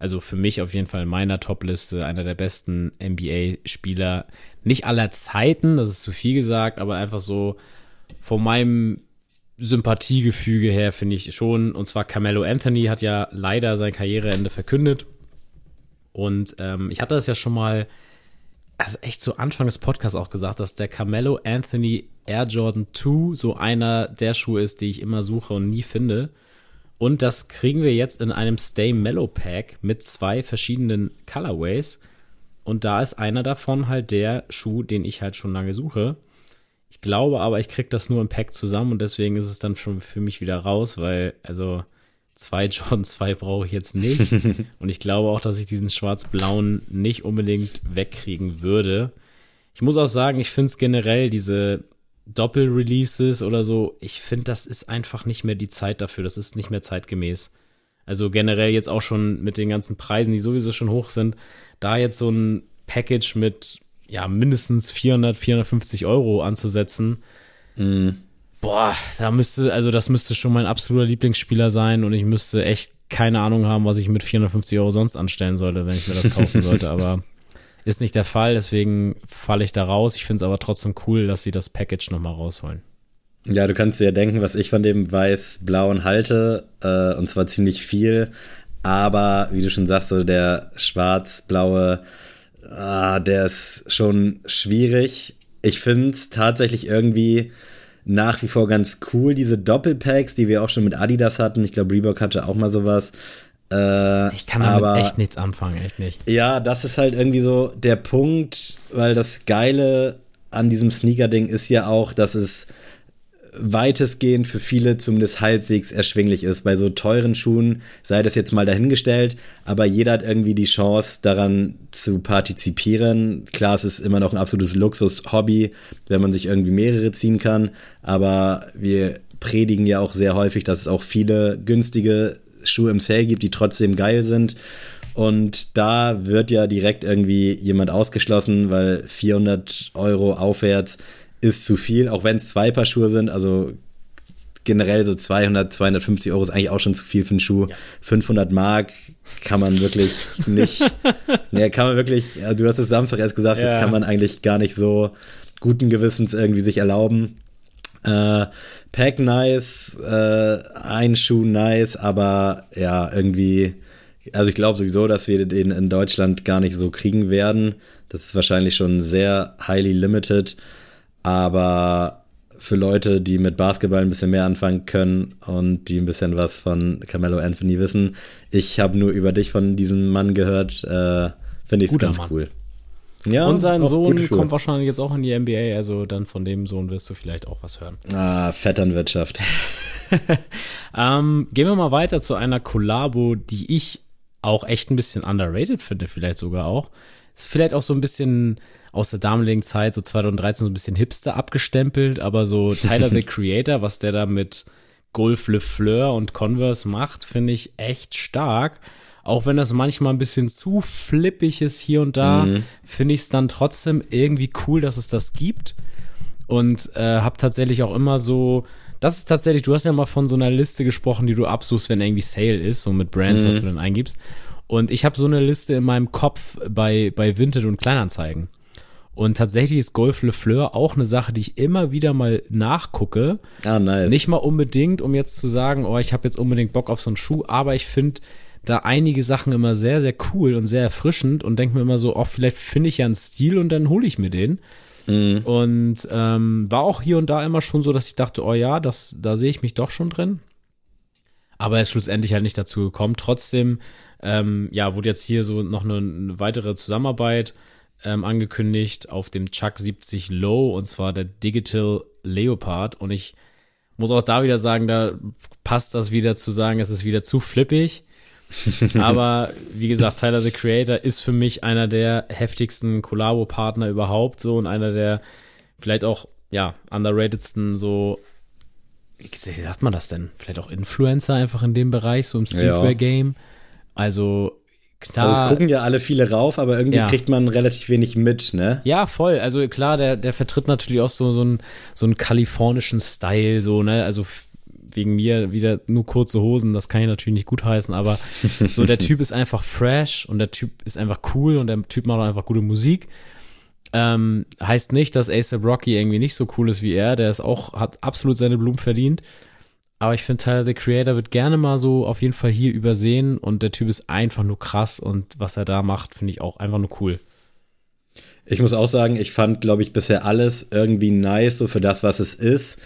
also für mich auf jeden Fall in meiner Top-Liste, einer der besten NBA-Spieler. Nicht aller Zeiten, das ist zu viel gesagt, aber einfach so von meinem Sympathiegefüge her finde ich schon. Und zwar Carmelo Anthony hat ja leider sein Karriereende verkündet. Und ähm, ich hatte das ja schon mal, also echt zu Anfang des Podcasts auch gesagt, dass der Carmelo Anthony Air Jordan 2 so einer der Schuhe ist, die ich immer suche und nie finde. Und das kriegen wir jetzt in einem Stay Mellow Pack mit zwei verschiedenen Colorways. Und da ist einer davon halt der Schuh, den ich halt schon lange suche. Ich glaube aber, ich kriege das nur im Pack zusammen und deswegen ist es dann schon für mich wieder raus, weil, also, zwei Jordan 2 brauche ich jetzt nicht. und ich glaube auch, dass ich diesen schwarz-blauen nicht unbedingt wegkriegen würde. Ich muss auch sagen, ich finde es generell, diese Doppel-Releases oder so, ich finde, das ist einfach nicht mehr die Zeit dafür. Das ist nicht mehr zeitgemäß. Also generell jetzt auch schon mit den ganzen Preisen, die sowieso schon hoch sind, da jetzt so ein Package mit ja, mindestens 400, 450 Euro anzusetzen. Mhm. Boah, da müsste, also das müsste schon mein absoluter Lieblingsspieler sein und ich müsste echt keine Ahnung haben, was ich mit 450 Euro sonst anstellen sollte, wenn ich mir das kaufen sollte, aber ist nicht der Fall, deswegen falle ich da raus. Ich finde es aber trotzdem cool, dass sie das Package nochmal rausholen. Ja, du kannst dir ja denken, was ich von dem weiß-blauen halte, äh, und zwar ziemlich viel, aber wie du schon sagst, so der schwarz-blaue ah, der ist schon schwierig. Ich finde es tatsächlich irgendwie nach wie vor ganz cool, diese Doppelpacks, die wir auch schon mit Adidas hatten. Ich glaube, Reebok hatte auch mal sowas. Äh, ich kann damit aber, echt nichts anfangen, echt nicht. Ja, das ist halt irgendwie so der Punkt, weil das Geile an diesem Sneaker-Ding ist ja auch, dass es weitestgehend für viele zumindest halbwegs erschwinglich ist. Bei so teuren Schuhen sei das jetzt mal dahingestellt, aber jeder hat irgendwie die Chance daran zu partizipieren. Klar, es ist immer noch ein absolutes Luxus-Hobby, wenn man sich irgendwie mehrere ziehen kann, aber wir predigen ja auch sehr häufig, dass es auch viele günstige Schuhe im Sale gibt, die trotzdem geil sind. Und da wird ja direkt irgendwie jemand ausgeschlossen, weil 400 Euro aufwärts ist zu viel, auch wenn es zwei Paar Schuhe sind. Also generell so 200, 250 Euro ist eigentlich auch schon zu viel für einen Schuh. Ja. 500 Mark kann man wirklich nicht, ja, kann man wirklich, du hast es Samstag erst gesagt, ja. das kann man eigentlich gar nicht so guten Gewissens irgendwie sich erlauben. Äh, Pack nice, äh, ein Schuh nice, aber ja, irgendwie, also ich glaube sowieso, dass wir den in Deutschland gar nicht so kriegen werden. Das ist wahrscheinlich schon sehr highly limited. Aber für Leute, die mit Basketball ein bisschen mehr anfangen können und die ein bisschen was von Carmelo Anthony wissen, ich habe nur über dich von diesem Mann gehört, äh, finde ich es ganz Mann. cool. Ja, und sein Sohn kommt wahrscheinlich jetzt auch in die NBA, also dann von dem Sohn wirst du vielleicht auch was hören. Ah, Vetternwirtschaft. ähm, gehen wir mal weiter zu einer Kollabo, die ich auch echt ein bisschen underrated finde, vielleicht sogar auch. Ist vielleicht auch so ein bisschen aus der damaligen Zeit, so 2013, so ein bisschen hipster abgestempelt, aber so Tyler the Creator, was der da mit Golf Le Fleur und Converse macht, finde ich echt stark. Auch wenn das manchmal ein bisschen zu flippig ist hier und da, mhm. finde ich es dann trotzdem irgendwie cool, dass es das gibt. Und äh, habe tatsächlich auch immer so, das ist tatsächlich, du hast ja mal von so einer Liste gesprochen, die du absuchst, wenn irgendwie Sale ist, so mit Brands, mhm. was du dann eingibst. Und ich habe so eine Liste in meinem Kopf bei, bei Vinted und Kleinanzeigen. Und tatsächlich ist Golf Le Fleur auch eine Sache, die ich immer wieder mal nachgucke. Ah, nice. Nicht mal unbedingt, um jetzt zu sagen, oh, ich habe jetzt unbedingt Bock auf so einen Schuh, aber ich finde da einige Sachen immer sehr, sehr cool und sehr erfrischend und denke mir immer so, oh, vielleicht finde ich ja einen Stil und dann hole ich mir den. Mhm. Und ähm, war auch hier und da immer schon so, dass ich dachte, oh ja, das, da sehe ich mich doch schon drin. Aber er ist schlussendlich halt nicht dazu gekommen. Trotzdem, ähm, ja, wurde jetzt hier so noch eine, eine weitere Zusammenarbeit ähm, angekündigt auf dem Chuck 70 Low und zwar der Digital Leopard. Und ich muss auch da wieder sagen, da passt das wieder zu sagen, es ist wieder zu flippig. Aber wie gesagt, Tyler the Creator ist für mich einer der heftigsten Collabo-Partner überhaupt so und einer der vielleicht auch, ja, underratedsten so, wie sagt man das denn? Vielleicht auch Influencer einfach in dem Bereich, so im Streetwear-Game. Also Klar, also es gucken ja alle viele rauf, aber irgendwie ja. kriegt man relativ wenig mit, ne? Ja, voll. Also klar, der, der vertritt natürlich auch so, so, einen, so einen kalifornischen Style, so, ne? Also wegen mir wieder nur kurze Hosen, das kann ich natürlich nicht gutheißen, aber so der Typ ist einfach fresh und der Typ ist einfach cool und der Typ macht auch einfach gute Musik. Ähm, heißt nicht, dass ASAP Rocky irgendwie nicht so cool ist wie er, der ist auch, hat absolut seine Blumen verdient. Aber ich finde, Tyler the Creator wird gerne mal so auf jeden Fall hier übersehen und der Typ ist einfach nur krass und was er da macht, finde ich auch einfach nur cool. Ich muss auch sagen, ich fand, glaube ich, bisher alles irgendwie nice, so für das, was es ist.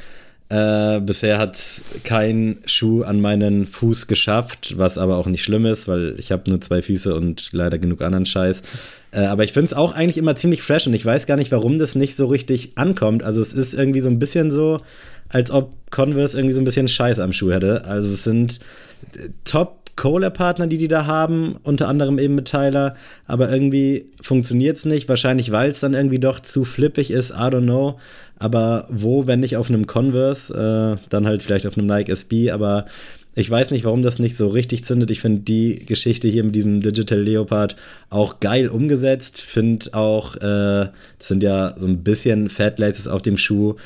Äh, bisher hat kein Schuh an meinen Fuß geschafft, was aber auch nicht schlimm ist, weil ich habe nur zwei Füße und leider genug anderen Scheiß. Äh, aber ich finde es auch eigentlich immer ziemlich fresh und ich weiß gar nicht, warum das nicht so richtig ankommt. Also es ist irgendwie so ein bisschen so, als ob Converse irgendwie so ein bisschen Scheiß am Schuh hätte. Also es sind äh, top Cola-Partner, die die da haben, unter anderem eben mit Tyler, aber irgendwie funktioniert es nicht. Wahrscheinlich, weil es dann irgendwie doch zu flippig ist, I don't know. Aber wo, wenn nicht auf einem Converse, äh, dann halt vielleicht auf einem Nike SB, aber ich weiß nicht, warum das nicht so richtig zündet. Ich finde die Geschichte hier mit diesem Digital Leopard auch geil umgesetzt. Finde auch, äh, das sind ja so ein bisschen Fat Laces auf dem Schuh.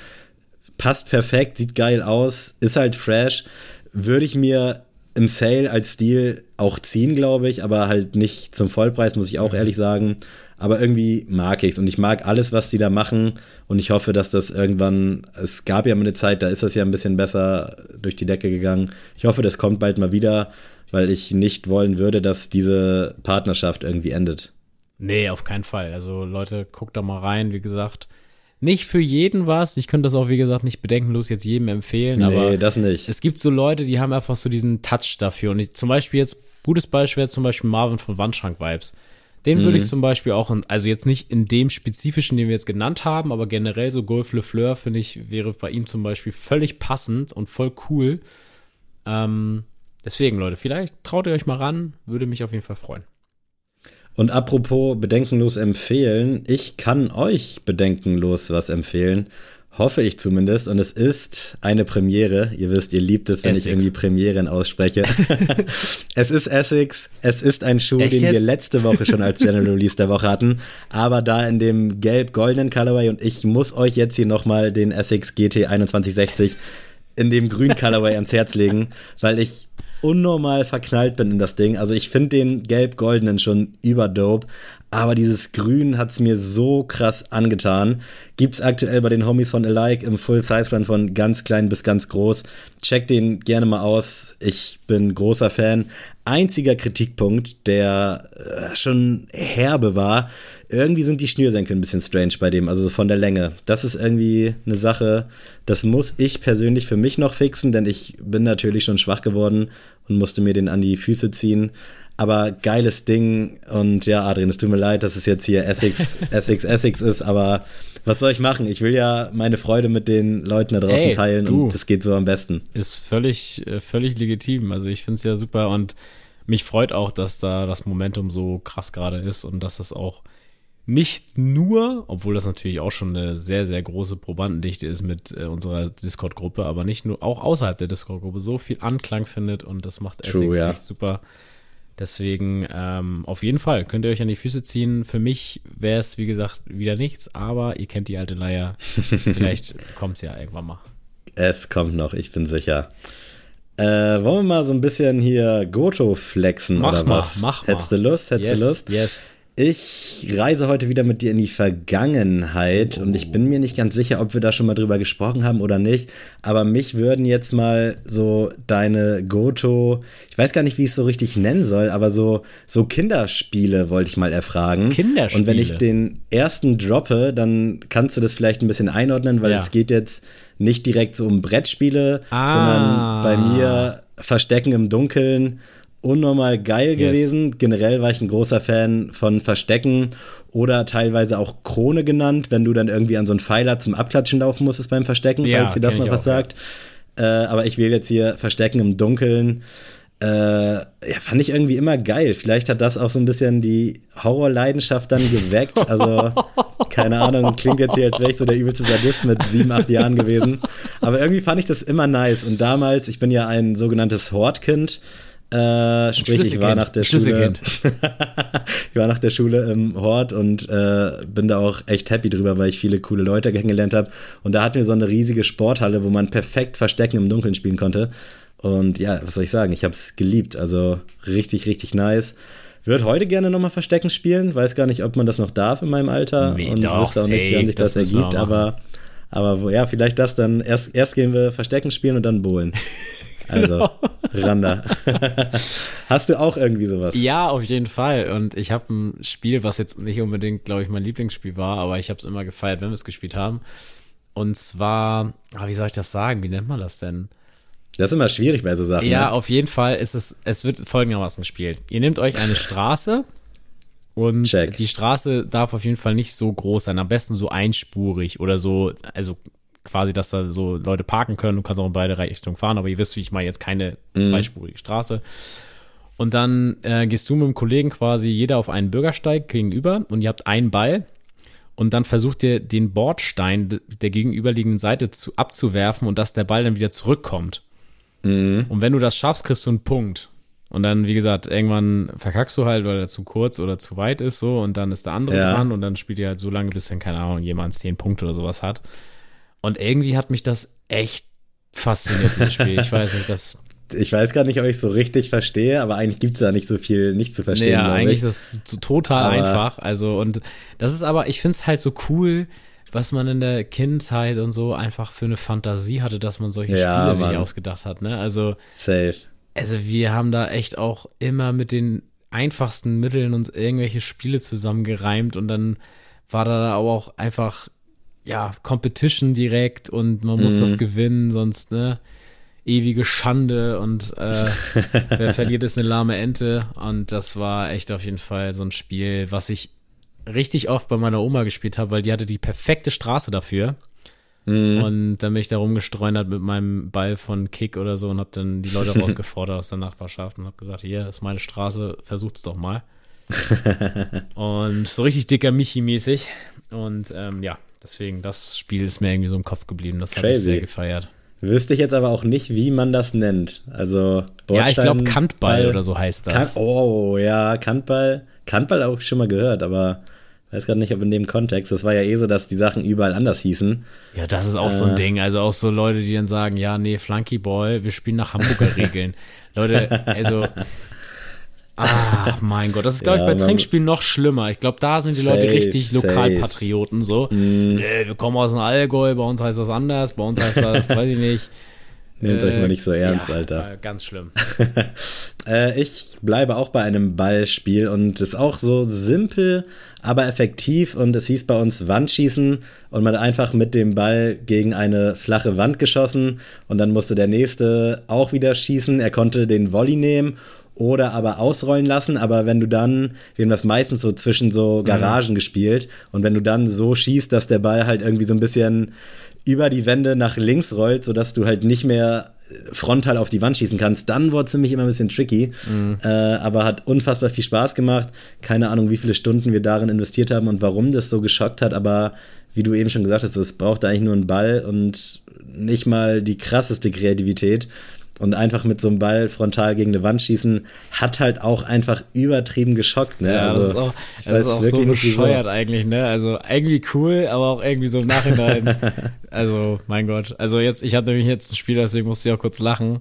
Passt perfekt, sieht geil aus, ist halt fresh. Würde ich mir im Sale als Stil auch ziehen, glaube ich, aber halt nicht zum Vollpreis, muss ich auch ehrlich sagen. Aber irgendwie mag ich es und ich mag alles, was sie da machen und ich hoffe, dass das irgendwann, es gab ja mal eine Zeit, da ist das ja ein bisschen besser durch die Decke gegangen. Ich hoffe, das kommt bald mal wieder, weil ich nicht wollen würde, dass diese Partnerschaft irgendwie endet. Nee, auf keinen Fall. Also Leute, guckt da mal rein, wie gesagt nicht für jeden was. Ich könnte das auch, wie gesagt, nicht bedenkenlos jetzt jedem empfehlen. Nee, aber das nicht. Es gibt so Leute, die haben einfach so diesen Touch dafür. Und ich, zum Beispiel jetzt, gutes Beispiel wäre zum Beispiel Marvin von Wandschrank Vibes. Den mhm. würde ich zum Beispiel auch, in, also jetzt nicht in dem spezifischen, den wir jetzt genannt haben, aber generell so Golf Le Fleur, finde ich, wäre bei ihm zum Beispiel völlig passend und voll cool. Ähm, deswegen, Leute, vielleicht traut ihr euch mal ran, würde mich auf jeden Fall freuen. Und apropos bedenkenlos empfehlen, ich kann euch bedenkenlos was empfehlen. Hoffe ich zumindest. Und es ist eine Premiere. Ihr wisst, ihr liebt es, wenn Essex. ich irgendwie Premieren ausspreche. es ist Essex. Es ist ein Schuh, Echt den jetzt? wir letzte Woche schon als General Release der Woche hatten. Aber da in dem gelb-goldenen Colorway. Und ich muss euch jetzt hier nochmal den Essex GT 2160 in dem grünen Colorway ans Herz legen, weil ich unnormal verknallt bin in das Ding. Also ich finde den gelb-goldenen schon überdope, aber dieses Grün hat es mir so krass angetan. Gibt es aktuell bei den Homies von Alike im Full-Size-Run von ganz klein bis ganz groß. Checkt den gerne mal aus. Ich bin großer Fan. Einziger Kritikpunkt, der äh, schon herbe war, irgendwie sind die Schnürsenkel ein bisschen strange bei dem, also von der Länge. Das ist irgendwie eine Sache, das muss ich persönlich für mich noch fixen, denn ich bin natürlich schon schwach geworden und musste mir den an die Füße ziehen. Aber geiles Ding und ja, Adrian, es tut mir leid, dass es jetzt hier Essex, Essex, Essex ist, aber was soll ich machen? Ich will ja meine Freude mit den Leuten da draußen Ey, teilen du, und das geht so am besten. Ist völlig, äh, völlig legitim. Also ich finde es ja super und mich freut auch, dass da das Momentum so krass gerade ist und dass das auch nicht nur, obwohl das natürlich auch schon eine sehr, sehr große Probandendichte ist mit äh, unserer Discord-Gruppe, aber nicht nur, auch außerhalb der Discord-Gruppe so viel Anklang findet und das macht True, Essex ja. echt super. Deswegen ähm, auf jeden Fall könnt ihr euch an die Füße ziehen. Für mich wäre es, wie gesagt, wieder nichts, aber ihr kennt die alte Leier. Vielleicht kommt es ja irgendwann mal. Es kommt noch, ich bin sicher. Äh, wollen wir mal so ein bisschen hier Goto flexen mach oder mal, was? Mach mal. Hättest du Lust? Hättest yes, du Lust? Yes. Ich reise heute wieder mit dir in die Vergangenheit oh. und ich bin mir nicht ganz sicher, ob wir da schon mal drüber gesprochen haben oder nicht. Aber mich würden jetzt mal so deine Goto, ich weiß gar nicht, wie ich es so richtig nennen soll, aber so, so Kinderspiele wollte ich mal erfragen. Kinderspiele. Und wenn ich den ersten droppe, dann kannst du das vielleicht ein bisschen einordnen, weil ja. es geht jetzt nicht direkt so um Brettspiele, ah. sondern bei mir Verstecken im Dunkeln unnormal geil yes. gewesen. Generell war ich ein großer Fan von Verstecken oder teilweise auch Krone genannt, wenn du dann irgendwie an so einen Pfeiler zum Abklatschen laufen musstest beim Verstecken, ja, falls ihr das noch was auch, sagt. Ja. Äh, aber ich wähle jetzt hier Verstecken im Dunkeln. Äh, ja, fand ich irgendwie immer geil. Vielleicht hat das auch so ein bisschen die Horrorleidenschaft dann geweckt. Also, keine Ahnung, klingt jetzt hier, als wäre ich so der übelste Sadist mit sieben, acht Jahren gewesen. Aber irgendwie fand ich das immer nice. Und damals, ich bin ja ein sogenanntes Hortkind. Äh, sprich, ich war nach der Schule. ich war nach der Schule im Hort und äh, bin da auch echt happy drüber, weil ich viele coole Leute kennengelernt habe. Und da hatten wir so eine riesige Sporthalle, wo man perfekt Verstecken im Dunkeln spielen konnte. Und ja, was soll ich sagen? Ich habe es geliebt. Also richtig, richtig nice. Würde heute gerne nochmal Verstecken spielen. Weiß gar nicht, ob man das noch darf in meinem Alter. Nee, und doch, wüsste auch nicht, wie sich das, das ergibt. Aber, aber ja, vielleicht das dann. Erst, erst gehen wir Verstecken spielen und dann bowlen. Also, Randa. Hast du auch irgendwie sowas? Ja, auf jeden Fall. Und ich habe ein Spiel, was jetzt nicht unbedingt, glaube ich, mein Lieblingsspiel war, aber ich habe es immer gefeiert, wenn wir es gespielt haben. Und zwar, ah, wie soll ich das sagen? Wie nennt man das denn? Das ist immer schwierig bei so Sachen. Ja, ne? auf jeden Fall ist es, es wird folgendermaßen gespielt. Ihr nehmt euch eine Straße und Check. die Straße darf auf jeden Fall nicht so groß sein. Am besten so einspurig oder so, also quasi, dass da so Leute parken können. Du kannst auch in beide Richtungen fahren, aber ihr wisst, wie ich meine, jetzt keine mhm. zweispurige Straße. Und dann äh, gehst du mit dem Kollegen quasi jeder auf einen Bürgersteig gegenüber und ihr habt einen Ball und dann versucht ihr den Bordstein der gegenüberliegenden Seite zu, abzuwerfen und dass der Ball dann wieder zurückkommt. Mhm. Und wenn du das schaffst, kriegst du einen Punkt. Und dann, wie gesagt, irgendwann verkackst du halt, weil er zu kurz oder zu weit ist, so, und dann ist der andere ja. dran und dann spielt ihr halt so lange, bis dann, keine Ahnung, jemand zehn Punkte oder sowas hat. Und irgendwie hat mich das echt fasziniert, dieses Spiel. Ich weiß nicht, das. Ich weiß gar nicht, ob ich es so richtig verstehe, aber eigentlich gibt es da nicht so viel nicht zu verstehen. Ja, eigentlich ist das total aber einfach. Also, und das ist aber, ich finde es halt so cool, was man in der Kindheit und so einfach für eine Fantasie hatte, dass man solche ja, Spiele Mann. sich ausgedacht hat. Ne? Also, Safe. Also, wir haben da echt auch immer mit den einfachsten Mitteln uns irgendwelche Spiele zusammengereimt und dann war da aber auch einfach ja, Competition direkt und man muss mhm. das gewinnen, sonst, ne, ewige Schande und äh, wer verliert ist eine lahme Ente. Und das war echt auf jeden Fall so ein Spiel, was ich richtig oft bei meiner Oma gespielt habe, weil die hatte die perfekte Straße dafür. Mhm. Und dann bin ich da rumgestreunert mit meinem Ball von Kick oder so und hab dann die Leute rausgefordert aus der Nachbarschaft und hab gesagt, hier ist meine Straße, versucht's doch mal. und so richtig dicker Michi-mäßig. Und ähm, ja, Deswegen, das Spiel ist mir irgendwie so im Kopf geblieben. Das habe ich sehr gefeiert. Wüsste ich jetzt aber auch nicht, wie man das nennt. Also Bordstein, Ja, ich glaube Kantball oder so heißt das. Kan oh, ja, Kantball. Kantball auch schon mal gehört, aber weiß gerade nicht, ob in dem Kontext. Das war ja eh so, dass die Sachen überall anders hießen. Ja, das ist auch äh, so ein äh. Ding. Also auch so Leute, die dann sagen, ja, nee, Flunkyball, wir spielen nach Hamburger Regeln. Leute, also Ah, mein Gott. Das ist, glaube ja, ich, bei Trinkspielen noch schlimmer. Ich glaube, da sind die safe, Leute richtig Lokalpatrioten so. Mm. Nee, wir kommen aus dem Allgäu, bei uns heißt das anders, bei uns heißt das, weiß ich nicht. Nehmt äh, euch mal nicht so ernst, ja, Alter. Äh, ganz schlimm. äh, ich bleibe auch bei einem Ballspiel und ist auch so simpel, aber effektiv. Und es hieß bei uns Wandschießen und man hat einfach mit dem Ball gegen eine flache Wand geschossen und dann musste der nächste auch wieder schießen. Er konnte den Volley nehmen oder aber ausrollen lassen. Aber wenn du dann, wir haben das meistens so zwischen so mhm. Garagen mhm. gespielt und wenn du dann so schießt, dass der Ball halt irgendwie so ein bisschen über die Wände nach links rollt, sodass du halt nicht mehr frontal auf die Wand schießen kannst, dann wurde es ziemlich immer ein bisschen tricky. Mhm. Äh, aber hat unfassbar viel Spaß gemacht. Keine Ahnung, wie viele Stunden wir darin investiert haben und warum das so geschockt hat, aber wie du eben schon gesagt hast, es braucht eigentlich nur einen Ball und nicht mal die krasseste Kreativität und einfach mit so einem Ball frontal gegen eine Wand schießen, hat halt auch einfach übertrieben geschockt. Ne? Ja, also, das ist auch, das ist auch so bescheuert eigentlich, ne? Also irgendwie cool, aber auch irgendwie so im Nachhinein. also, mein Gott. Also jetzt, ich hatte nämlich jetzt ein Spiel, deswegen musste ich auch kurz lachen.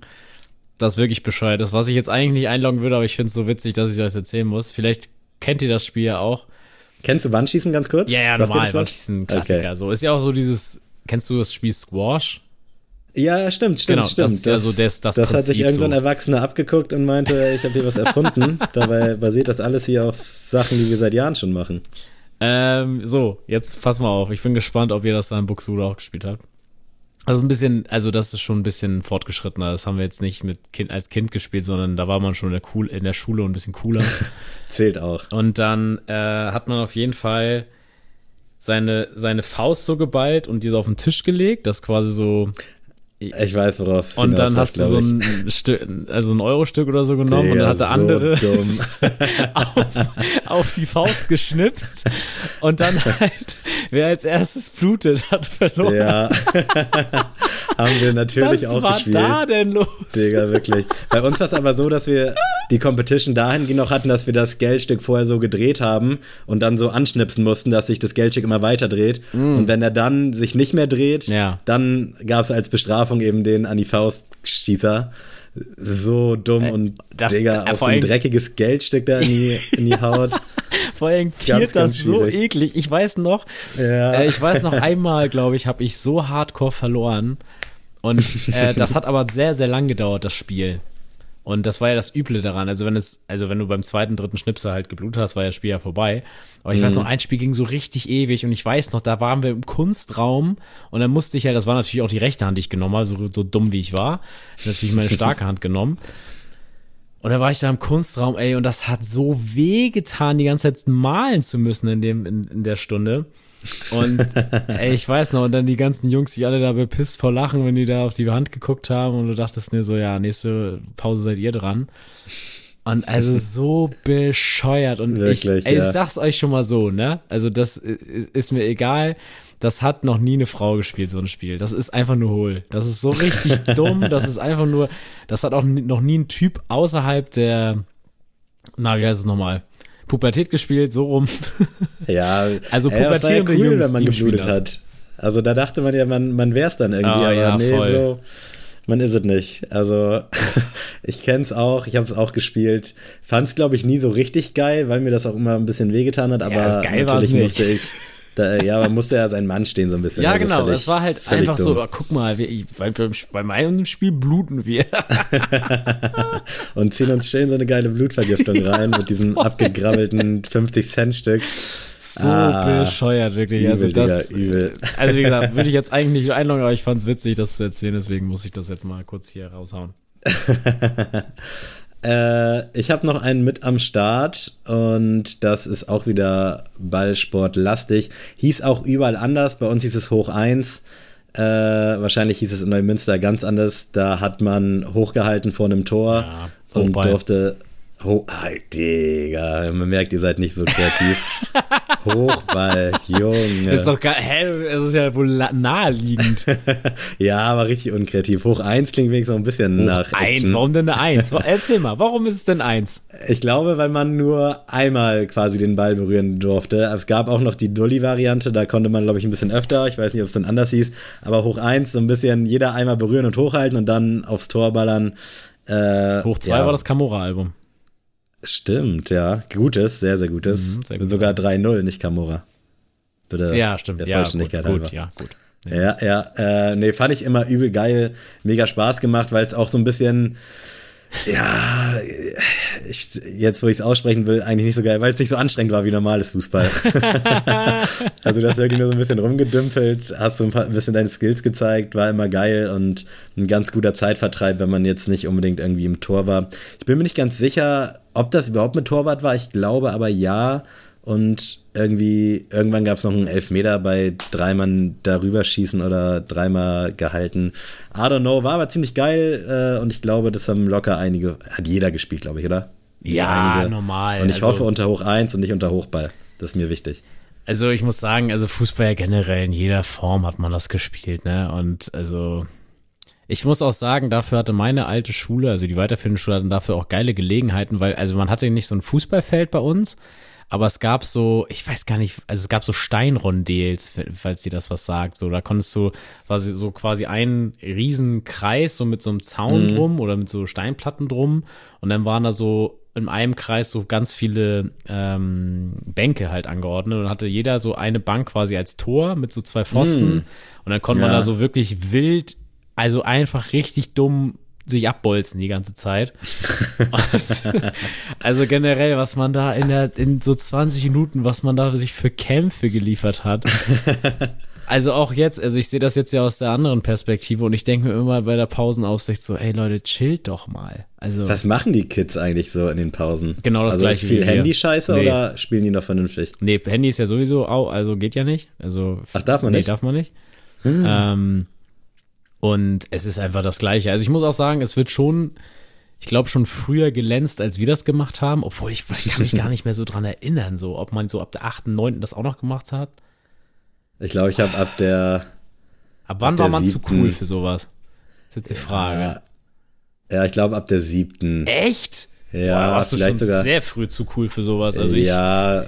das ist wirklich bescheuert. Das, was ich jetzt eigentlich nicht einloggen würde, aber ich finde es so witzig, dass ich das erzählen muss. Vielleicht kennt ihr das Spiel ja auch. Kennst du Wandschießen ganz kurz? Ja, ja, normal. Wandschießen, Klassiker. Okay. So ist ja auch so dieses, kennst du das Spiel Squash? Ja, stimmt, stimmt, genau, stimmt. Das, das, also das, das, das hat sich irgendein so. Erwachsener abgeguckt und meinte, ich habe hier was erfunden. Dabei basiert das alles hier auf Sachen, die wir seit Jahren schon machen. Ähm, so, jetzt pass mal auf. Ich bin gespannt, ob ihr das da in Buxude auch gespielt habt. Also ein bisschen, also das ist schon ein bisschen fortgeschrittener. Das haben wir jetzt nicht mit kind, als Kind gespielt, sondern da war man schon in der, cool, in der Schule und ein bisschen cooler. Zählt auch. Und dann äh, hat man auf jeden Fall seine, seine Faust so geballt und die so auf den Tisch gelegt, das quasi so ich weiß, worauf es Und dann hast du so ein Stück, also ein Euro-Stück oder so genommen Digga, und dann hat der so andere auf, auf, die Faust geschnipst und dann halt, wer als erstes blutet, hat verloren. Ja. Haben wir natürlich Was auch gespielt. Was war da denn los? Digga, wirklich. Bei uns war es aber so, dass wir die Competition dahingehend noch hatten, dass wir das Geldstück vorher so gedreht haben und dann so anschnipsen mussten, dass sich das Geldstück immer weiter dreht. Mm. Und wenn er dann sich nicht mehr dreht, ja. dann gab es als Bestrafung eben den an die Faust Schießer so dumm äh, und das, Digga, auf so ein dreckiges Geldstück da in die, in die Haut. vor allem piert das so eklig. Ich weiß noch, ja. äh, ich weiß noch einmal, glaube ich, habe ich so hardcore verloren. Und äh, das hat aber sehr, sehr lang gedauert, das Spiel. Und das war ja das Üble daran. Also wenn es, also wenn du beim zweiten, dritten Schnipsel halt geblutet hast, war ja das Spiel ja vorbei. Aber ich mhm. weiß noch, ein Spiel ging so richtig ewig und ich weiß noch, da waren wir im Kunstraum und dann musste ich ja, das war natürlich auch die rechte Hand, die ich genommen habe, so, so dumm wie ich war. Ich natürlich meine starke Hand genommen. Und dann war ich da im Kunstraum, ey, und das hat so weh getan, die ganze Zeit malen zu müssen in dem, in, in der Stunde. Und ey, ich weiß noch, und dann die ganzen Jungs, die alle da bepisst vor Lachen, wenn die da auf die Hand geguckt haben und du dachtest mir so, ja, nächste Pause seid ihr dran. Und also so bescheuert. Und Wirklich, ich, ey, ja. ich sag's euch schon mal so, ne? Also das ist mir egal. Das hat noch nie eine Frau gespielt, so ein Spiel. Das ist einfach nur hohl. Das ist so richtig dumm. Das ist einfach nur, das hat auch noch nie ein Typ außerhalb der, na, wie heißt es nochmal? Pubertät gespielt, so rum. Ja, also pubertierende ja cool, Jungs, wenn man geblutet hat. Also da dachte man ja, man, man wär's dann irgendwie, ah, aber ja, nee, voll. Bro, man ist es nicht. Also ich kenn's auch, ich habe es auch gespielt. Fand's glaube ich nie so richtig geil, weil mir das auch immer ein bisschen wehgetan hat, aber ja, natürlich musste ich da, ja, man musste ja sein Mann stehen so ein bisschen. Ja, also genau. Völlig, es war halt einfach dumm. so, guck mal, wir, bei, bei meinem Spiel bluten wir. und ziehen uns schön so eine geile Blutvergiftung rein mit diesem abgegrabbelten 50-Cent-Stück. So ah, bescheuert, wirklich. Übel, also, das, Digga, übel. also, wie gesagt, würde ich jetzt eigentlich nicht einloggen, aber ich fand es witzig, das zu erzählen, deswegen muss ich das jetzt mal kurz hier raushauen. Äh, ich habe noch einen mit am Start und das ist auch wieder Ballsportlastig. Hieß auch überall anders. Bei uns hieß es Hoch 1. Äh, wahrscheinlich hieß es in Neumünster ganz anders. Da hat man hochgehalten vor einem Tor ja, und durfte Oh, Digga, man merkt, ihr seid nicht so kreativ. Hochball, Junge. Ist doch geil. Hä, es ist ja wohl naheliegend. ja, aber richtig unkreativ. Hoch 1 klingt wenigstens noch ein bisschen Hoch nach. 1, warum denn eine 1? Erzähl mal, warum ist es denn 1? Ich glaube, weil man nur einmal quasi den Ball berühren durfte. Es gab auch noch die Dulli-Variante, da konnte man, glaube ich, ein bisschen öfter. Ich weiß nicht, ob es dann anders hieß. Aber Hoch 1, so ein bisschen jeder einmal berühren und hochhalten und dann aufs Tor ballern. Äh, Hoch 2 ja. war das Camorra-Album. Stimmt, ja. Gutes, sehr, sehr gutes. Mhm, sehr gut. Sogar 3-0, nicht Kamora. Bitte. Ja, stimmt. Der Vollständigkeit ja, gut, gut, ja, gut. Ja, ja. ja äh, nee, fand ich immer übel geil. Mega Spaß gemacht, weil es auch so ein bisschen ja, ich, jetzt wo ich es aussprechen will, eigentlich nicht so geil, weil es nicht so anstrengend war wie normales Fußball. also du hast irgendwie nur so ein bisschen rumgedümpelt, hast so ein, paar, ein bisschen deine Skills gezeigt, war immer geil und ein ganz guter Zeitvertreib, wenn man jetzt nicht unbedingt irgendwie im Tor war. Ich bin mir nicht ganz sicher, ob das überhaupt mit Torwart war. Ich glaube aber ja. Und irgendwie, irgendwann gab es noch einen Elfmeter bei dreimal darüber schießen oder dreimal gehalten. I don't know, war aber ziemlich geil äh, und ich glaube, das haben locker einige, hat jeder gespielt, glaube ich, oder? Ja, einige. normal. Und ich also, hoffe unter Hoch 1 und nicht unter Hochball. Das ist mir wichtig. Also ich muss sagen, also Fußball generell in jeder Form hat man das gespielt, ne? Und also ich muss auch sagen, dafür hatte meine alte Schule, also die weiterführende Schule hatten dafür auch geile Gelegenheiten, weil also man hatte nicht so ein Fußballfeld bei uns, aber es gab so, ich weiß gar nicht, also es gab so Steinrondells, falls dir das was sagt. So, da konntest du quasi so quasi einen riesen Kreis so mit so einem Zaun mhm. drum oder mit so Steinplatten drum und dann waren da so in einem Kreis so ganz viele ähm, Bänke halt angeordnet und hatte jeder so eine Bank quasi als Tor mit so zwei Pfosten mm. und dann konnte ja. man da so wirklich wild, also einfach richtig dumm sich abbolzen die ganze Zeit. also generell, was man da in der in so 20 Minuten, was man da sich für Kämpfe geliefert hat. Also auch jetzt, also ich sehe das jetzt ja aus der anderen Perspektive und ich denke mir immer bei der Pausenaussicht so, ey Leute, chillt doch mal. Also Was machen die Kids eigentlich so in den Pausen? Genau das also gleiche. Ist viel Handy-Scheiße nee. oder spielen die noch vernünftig? Nee, Handy ist ja sowieso, auch, also geht ja nicht. Also Ach, darf man nee, nicht? darf man nicht. Hm. Ähm, und es ist einfach das Gleiche. Also ich muss auch sagen, es wird schon, ich glaube, schon früher glänzt, als wir das gemacht haben, obwohl ich, ich kann mich gar nicht mehr so dran erinnern, so, ob man so ab der 8., 9. das auch noch gemacht hat. Ich glaube, ich habe ab der. Ab wann ab war man siebten, zu cool für sowas? Das ist jetzt die Frage. Ja, ja ich glaube ab der siebten. Echt? Ja, Boah, warst du schon sogar, sehr früh zu cool für sowas. Also ich, ja,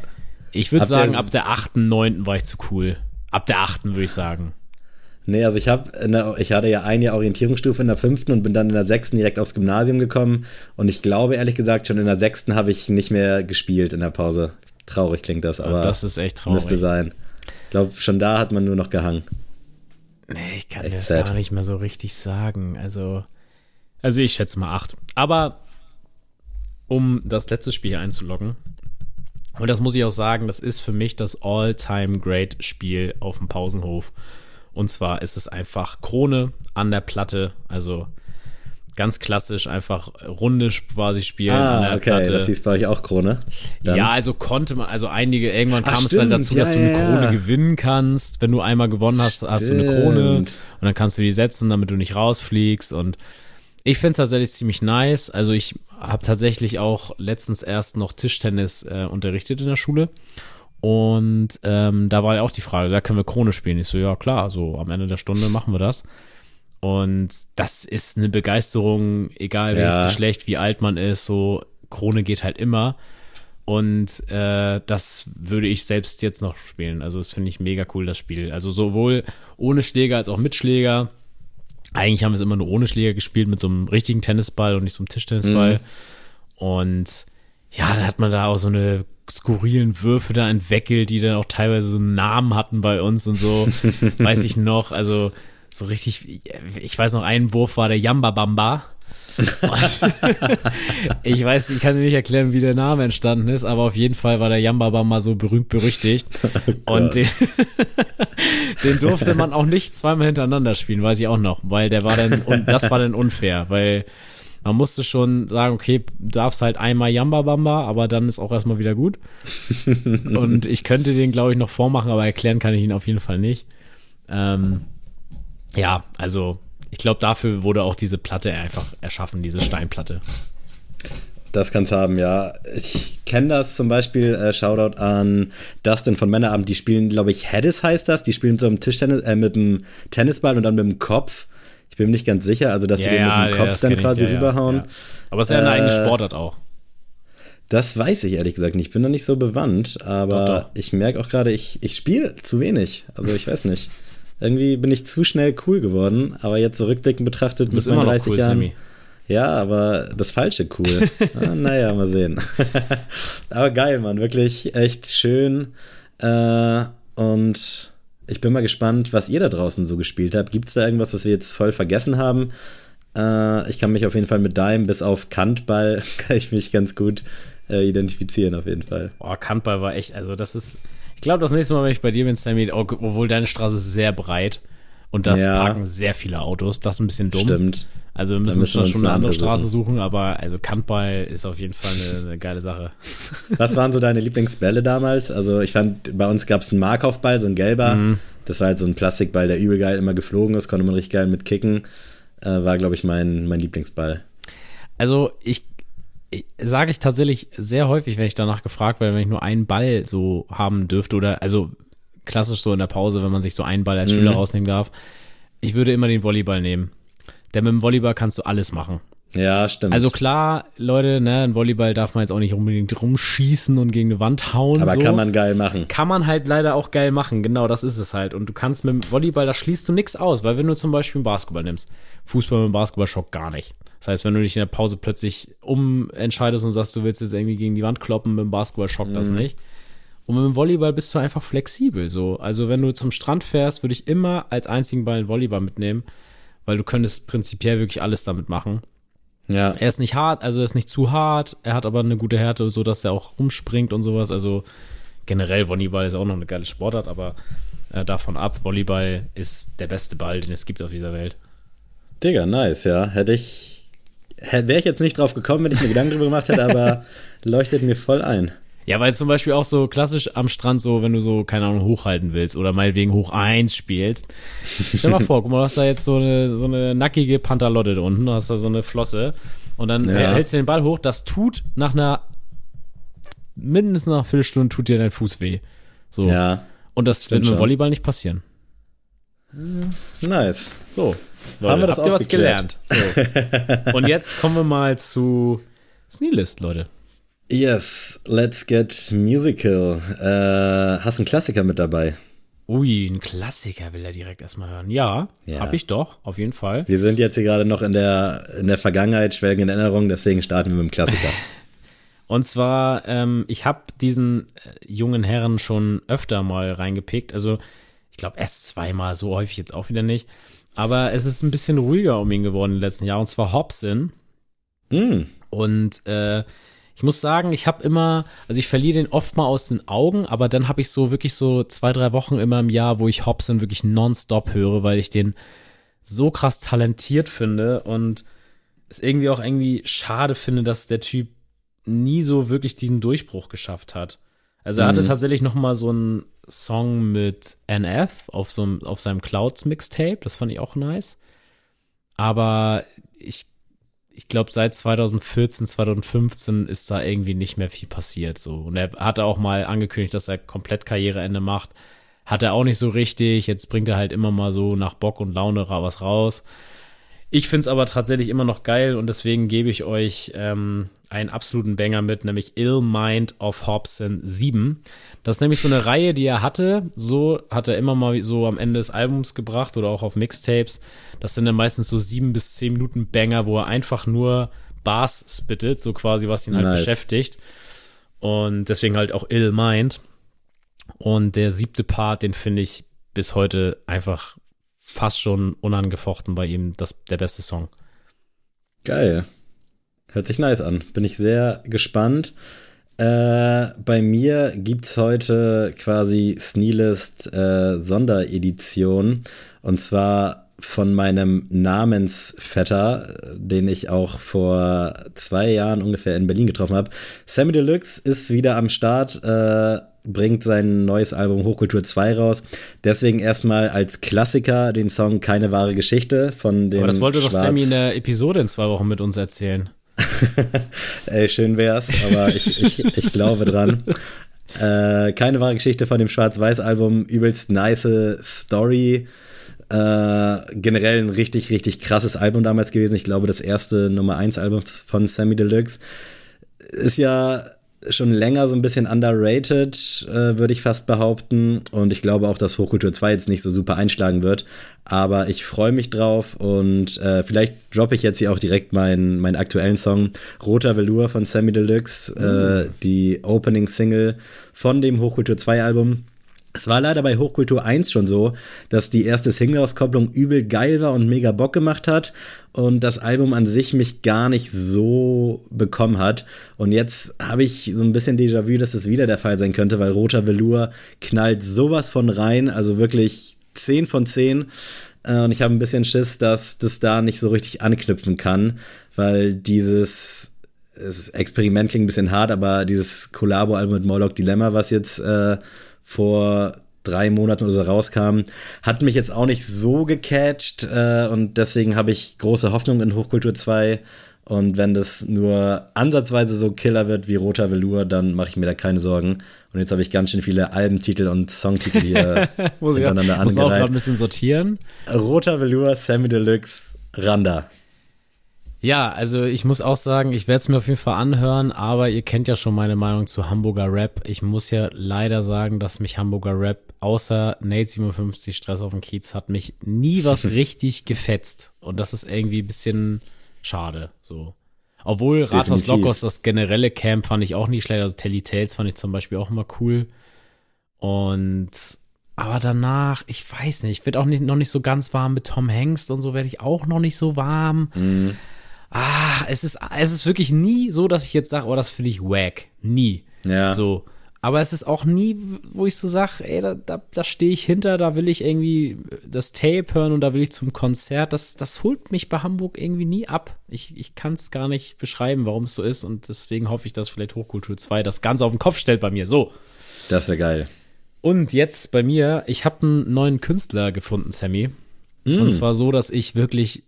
ich würde sagen, ab der 8., 9. war ich zu cool. Ab der 8. würde ich sagen. Nee, also ich habe, ich hatte ja ein Jahr Orientierungsstufe in der fünften und bin dann in der sechsten direkt aufs Gymnasium gekommen. Und ich glaube ehrlich gesagt, schon in der sechsten habe ich nicht mehr gespielt in der Pause. Traurig klingt das, aber das ist echt traurig. Müsste sein. Ich glaube, schon da hat man nur noch gehangen. Nee, ich kann Echt das sad. gar nicht mehr so richtig sagen. Also, also ich schätze mal acht. Aber um das letzte Spiel hier einzuloggen, und das muss ich auch sagen, das ist für mich das All-Time-Great-Spiel auf dem Pausenhof. Und zwar ist es einfach Krone an der Platte, also ganz klassisch einfach rundisch quasi spielen ah, an der okay, Platte. das hieß bei euch auch Krone. Dann. Ja, also konnte man, also einige, irgendwann Ach, kam stimmt, es dann dazu, dass ja, du eine Krone ja. gewinnen kannst. Wenn du einmal gewonnen hast, stimmt. hast du eine Krone und dann kannst du die setzen, damit du nicht rausfliegst und ich finde es tatsächlich ziemlich nice. Also ich habe tatsächlich auch letztens erst noch Tischtennis äh, unterrichtet in der Schule. Und ähm, da war ja auch die Frage, da können wir Krone spielen. Ich so, ja klar, so am Ende der Stunde machen wir das. Und das ist eine Begeisterung, egal welches ja. Geschlecht, wie alt man ist, so Krone geht halt immer. Und äh, das würde ich selbst jetzt noch spielen. Also das finde ich mega cool, das Spiel. Also sowohl ohne Schläger als auch mit Schläger. Eigentlich haben wir es immer nur ohne Schläger gespielt, mit so einem richtigen Tennisball und nicht so einem Tischtennisball. Mhm. Und ja, dann hat man da auch so eine skurrilen Würfe da entwickelt, die dann auch teilweise so einen Namen hatten bei uns und so. Weiß ich noch. Also so richtig, ich weiß noch, ein Wurf war der Yamba Bamba. ich weiß, ich kann dir nicht erklären, wie der Name entstanden ist, aber auf jeden Fall war der Yamba Bamba so berühmt berüchtigt. Oh und den, den durfte man auch nicht zweimal hintereinander spielen, weiß ich auch noch, weil der war dann, und das war dann unfair, weil man musste schon sagen, okay, darfst halt einmal Yamba Bamba, aber dann ist auch erstmal wieder gut. und ich könnte den, glaube ich, noch vormachen, aber erklären kann ich ihn auf jeden Fall nicht. Ähm, ja, also ich glaube, dafür wurde auch diese Platte einfach erschaffen, diese Steinplatte. Das kann's haben, ja. Ich kenne das zum Beispiel, äh, Shoutout an Dustin von Männerabend, die spielen, glaube ich, Hedis heißt das, die spielen so einem Tischtennis, äh, mit einem Tennisball und dann mit dem Kopf. Ich bin mir nicht ganz sicher, also dass ja, die den mit dem Kopf dann quasi ich, ja, rüberhauen. Ja. Aber es ist ja eine äh, eigene Sportart auch. Das weiß ich ehrlich gesagt nicht. Ich bin noch nicht so bewandt, aber doch, doch. ich merke auch gerade, ich, ich spiele zu wenig. Also ich weiß nicht. Irgendwie bin ich zu schnell cool geworden, aber jetzt zurückblickend so betrachtet mit meinen 30 cool, Jahren. Sammy. Ja, aber das falsche cool. ah, naja, mal sehen. aber geil, Mann, wirklich echt schön. Äh, und ich bin mal gespannt, was ihr da draußen so gespielt habt. Gibt es da irgendwas, was wir jetzt voll vergessen haben? Äh, ich kann mich auf jeden Fall mit deinem, bis auf Kantball, kann ich mich ganz gut äh, identifizieren, auf jeden Fall. Oh, Kantball war echt, also das ist ich glaube, das nächste Mal, wenn ich bei dir bin, Sammy, obwohl deine Straße ist sehr breit und da ja. parken sehr viele Autos. Das ist ein bisschen dumm. Stimmt. Also wir müssen, müssen wir schon eine andere Straße suchen, aber also Kantball ist auf jeden Fall eine, eine, geile Sache. Was waren so deine Lieblingsbälle damals? Also ich fand, bei uns gab es einen Markaufball, so ein gelber. Mhm. Das war halt so ein Plastikball, der übel geil immer geflogen ist, konnte man richtig geil mit kicken. Äh, war, glaube ich, mein, mein Lieblingsball. Also ich sage ich tatsächlich sehr häufig, wenn ich danach gefragt werde, wenn ich nur einen Ball so haben dürfte oder also klassisch so in der Pause, wenn man sich so einen Ball als Schüler mhm. rausnehmen darf. Ich würde immer den Volleyball nehmen. Denn mit dem Volleyball kannst du alles machen. Ja, stimmt. Also klar, Leute, ne, ein Volleyball darf man jetzt auch nicht unbedingt rumschießen und gegen eine Wand hauen. Aber so. kann man geil machen. Kann man halt leider auch geil machen, genau, das ist es halt. Und du kannst mit dem Volleyball, da schließt du nichts aus, weil wenn du zum Beispiel einen Basketball nimmst, Fußball mit dem Basketball schockt gar nicht. Das heißt, wenn du dich in der Pause plötzlich umentscheidest und sagst, du willst jetzt irgendwie gegen die Wand kloppen, mit dem Basketball schockt mhm. das nicht. Und mit dem Volleyball bist du einfach flexibel, so. Also wenn du zum Strand fährst, würde ich immer als einzigen Ball einen Volleyball mitnehmen, weil du könntest prinzipiell wirklich alles damit machen. Ja. Er ist nicht hart, also er ist nicht zu hart, er hat aber eine gute Härte, so dass er auch rumspringt und sowas. Also generell Volleyball ist auch noch eine geile Sportart, aber äh, davon ab, Volleyball ist der beste Ball, den es gibt auf dieser Welt. Digga, nice, ja. Hätte ich, wäre ich jetzt nicht drauf gekommen, wenn ich mir Gedanken drüber gemacht hätte, aber leuchtet mir voll ein. Ja, weil es zum Beispiel auch so klassisch am Strand so, wenn du so, keine Ahnung, hochhalten willst oder meinetwegen hoch eins spielst. Stell mal vor, guck mal, du hast da jetzt so eine, so eine nackige Pantalotte da unten, du hast da so eine Flosse und dann ja. hältst du den Ball hoch, das tut nach einer, mindestens nach einer Viertelstunde tut dir dein Fuß weh. So. Ja. Und das wird mit Volleyball nicht passieren. Nice. So. Leute, Haben wir das habt ihr was geklärt? gelernt? So. und jetzt kommen wir mal zu Sneelist, Leute. Yes, let's get musical. Äh, hast einen Klassiker mit dabei? Ui, ein Klassiker will er direkt erstmal hören. Ja, ja. habe ich doch, auf jeden Fall. Wir sind jetzt hier gerade noch in der, in der Vergangenheit, schwelgen in Erinnerung, deswegen starten wir mit dem Klassiker. Und zwar, ähm, ich habe diesen äh, jungen Herren schon öfter mal reingepickt. Also, ich glaube, erst zweimal, so häufig jetzt auch wieder nicht. Aber es ist ein bisschen ruhiger um ihn geworden in den letzten Jahren. Und zwar Hobson. Mm. Und äh, ich muss sagen, ich habe immer, also ich verliere den oft mal aus den Augen, aber dann habe ich so wirklich so zwei, drei Wochen immer im Jahr, wo ich Hobson wirklich nonstop höre, weil ich den so krass talentiert finde und es irgendwie auch irgendwie schade finde, dass der Typ nie so wirklich diesen Durchbruch geschafft hat. Also er hatte mhm. tatsächlich noch mal so einen Song mit NF auf so einem, auf seinem Clouds Mixtape, das fand ich auch nice. Aber ich ich glaube, seit 2014, 2015 ist da irgendwie nicht mehr viel passiert. So. Und er hatte auch mal angekündigt, dass er komplett Karriereende macht. Hat er auch nicht so richtig. Jetzt bringt er halt immer mal so nach Bock und Laune was raus. Ich finde es aber tatsächlich immer noch geil und deswegen gebe ich euch ähm, einen absoluten Banger mit, nämlich Ill Mind of Hobson 7. Das ist nämlich so eine Reihe, die er hatte. So hat er immer mal so am Ende des Albums gebracht oder auch auf Mixtapes. Das sind dann meistens so sieben bis zehn Minuten Banger, wo er einfach nur Bars spittet, so quasi, was ihn halt nice. beschäftigt. Und deswegen halt auch Ill Mind. Und der siebte Part, den finde ich bis heute einfach fast schon unangefochten bei ihm das, der beste Song. Geil. Hört sich nice an. Bin ich sehr gespannt. Äh, bei mir gibt es heute quasi Sneelist äh, Sonderedition. Und zwar von meinem Namensvetter, den ich auch vor zwei Jahren ungefähr in Berlin getroffen habe. Sammy Deluxe ist wieder am Start. Äh, bringt sein neues Album Hochkultur 2 raus. Deswegen erstmal als Klassiker den Song Keine wahre Geschichte von dem. Aber das wollte Schwarz doch Sammy in der Episode in zwei Wochen mit uns erzählen. Ey, schön wär's, aber ich, ich, ich glaube dran. Äh, keine wahre Geschichte von dem Schwarz-Weiß-Album, übelst nice Story. Äh, generell ein richtig, richtig krasses Album damals gewesen. Ich glaube, das erste Nummer 1 Album von Sammy Deluxe. Ist ja schon länger so ein bisschen underrated, äh, würde ich fast behaupten. Und ich glaube auch, dass Hochkultur 2 jetzt nicht so super einschlagen wird. Aber ich freue mich drauf und äh, vielleicht droppe ich jetzt hier auch direkt meinen, meinen aktuellen Song Roter Velour von Sammy Deluxe, mhm. äh, die Opening Single von dem Hochkultur 2 Album. Es war leider bei Hochkultur 1 schon so, dass die erste Single-Auskopplung übel geil war und mega Bock gemacht hat und das Album an sich mich gar nicht so bekommen hat. Und jetzt habe ich so ein bisschen Déjà-vu, dass das wieder der Fall sein könnte, weil Roter Velour knallt sowas von rein, also wirklich 10 von 10. Äh, und ich habe ein bisschen Schiss, dass das da nicht so richtig anknüpfen kann, weil dieses Experiment klingt ein bisschen hart, aber dieses Collabo-Album mit Morlock Dilemma, was jetzt äh, vor drei Monaten oder so rauskam, hat mich jetzt auch nicht so gecatcht äh, und deswegen habe ich große Hoffnung in Hochkultur 2 und wenn das nur ansatzweise so Killer wird wie Roter Velour, dann mache ich mir da keine Sorgen. Und jetzt habe ich ganz schön viele Albentitel und Songtitel hier muss hintereinander ja, angereiht. Muss auch gerade ein bisschen sortieren. Roter Velour, Sammy Deluxe, Randa. Ja, also ich muss auch sagen, ich werde es mir auf jeden Fall anhören, aber ihr kennt ja schon meine Meinung zu Hamburger Rap. Ich muss ja leider sagen, dass mich Hamburger Rap außer Nate 57 Stress auf dem Kiez hat mich nie was richtig gefetzt. Und das ist irgendwie ein bisschen schade, so. Obwohl Rathaus Lokos, das generelle Camp fand ich auch nicht schlecht. Also Telly Tales fand ich zum Beispiel auch immer cool. Und aber danach, ich weiß nicht, ich werde auch nicht, noch nicht so ganz warm mit Tom Hanks und so werde ich auch noch nicht so warm. Mhm. Ah, es ist, es ist wirklich nie so, dass ich jetzt sage, oh, das finde ich wack. Nie. Ja. So. Aber es ist auch nie, wo ich so sage, ey, da, da, da stehe ich hinter, da will ich irgendwie das Tape hören und da will ich zum Konzert. Das, das holt mich bei Hamburg irgendwie nie ab. Ich, ich kann es gar nicht beschreiben, warum es so ist und deswegen hoffe ich, dass vielleicht Hochkultur 2 das Ganze auf den Kopf stellt bei mir. So. Das wäre geil. Und jetzt bei mir, ich habe einen neuen Künstler gefunden, Sammy. Mm. Und zwar so, dass ich wirklich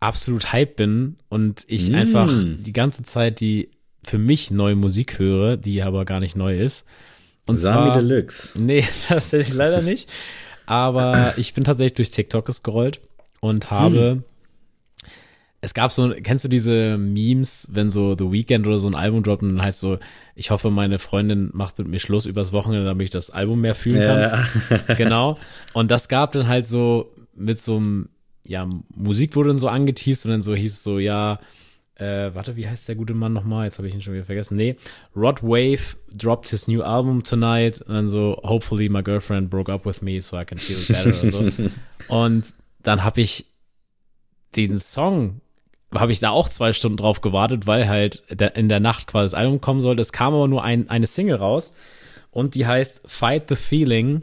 absolut hype bin und ich mm. einfach die ganze Zeit die für mich neue Musik höre, die aber gar nicht neu ist. Und Sami zwar, Deluxe. Nee, das ich leider nicht. Aber ich bin tatsächlich durch TikTok gescrollt und habe. Hm. Es gab so, kennst du diese Memes, wenn so The Weeknd oder so ein Album droppt und dann heißt so, ich hoffe, meine Freundin macht mit mir Schluss übers Wochenende, damit ich das Album mehr fühlen kann. Ja. genau. Und das gab dann halt so mit so einem, ja, Musik wurde dann so angeteased und dann so hieß es so, ja, äh, warte, wie heißt der gute Mann nochmal? Jetzt habe ich ihn schon wieder vergessen. Nee, Rod Wave dropped his new album tonight und dann so, hopefully my girlfriend broke up with me so I can feel better oder so. und dann habe ich den Song, habe ich da auch zwei Stunden drauf gewartet, weil halt in der Nacht quasi das Album kommen sollte. Es kam aber nur ein, eine Single raus und die heißt Fight the Feeling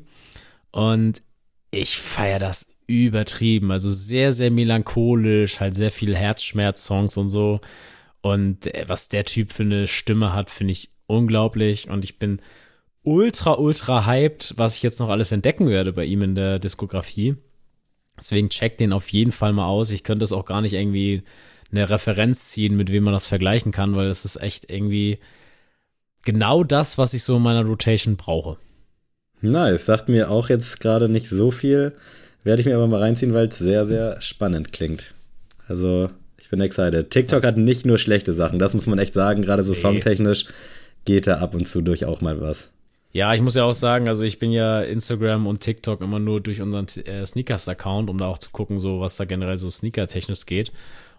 und ich feiere das übertrieben. Also sehr, sehr melancholisch, halt sehr viel Herzschmerz-Songs und so. Und äh, was der Typ für eine Stimme hat, finde ich unglaublich. Und ich bin ultra, ultra hyped, was ich jetzt noch alles entdecken werde bei ihm in der Diskografie. Deswegen check den auf jeden Fall mal aus. Ich könnte es auch gar nicht irgendwie eine Referenz ziehen, mit wem man das vergleichen kann, weil das ist echt irgendwie genau das, was ich so in meiner Rotation brauche. Nice, sagt mir auch jetzt gerade nicht so viel. Werde ich mir aber mal reinziehen, weil es sehr, sehr spannend klingt. Also, ich bin excited. TikTok was? hat nicht nur schlechte Sachen, das muss man echt sagen. Gerade so nee. songtechnisch geht da ab und zu durch auch mal was. Ja, ich muss ja auch sagen, also ich bin ja Instagram und TikTok immer nur durch unseren äh, Sneakers-Account, um da auch zu gucken, so was da generell so sneaker-technisch geht.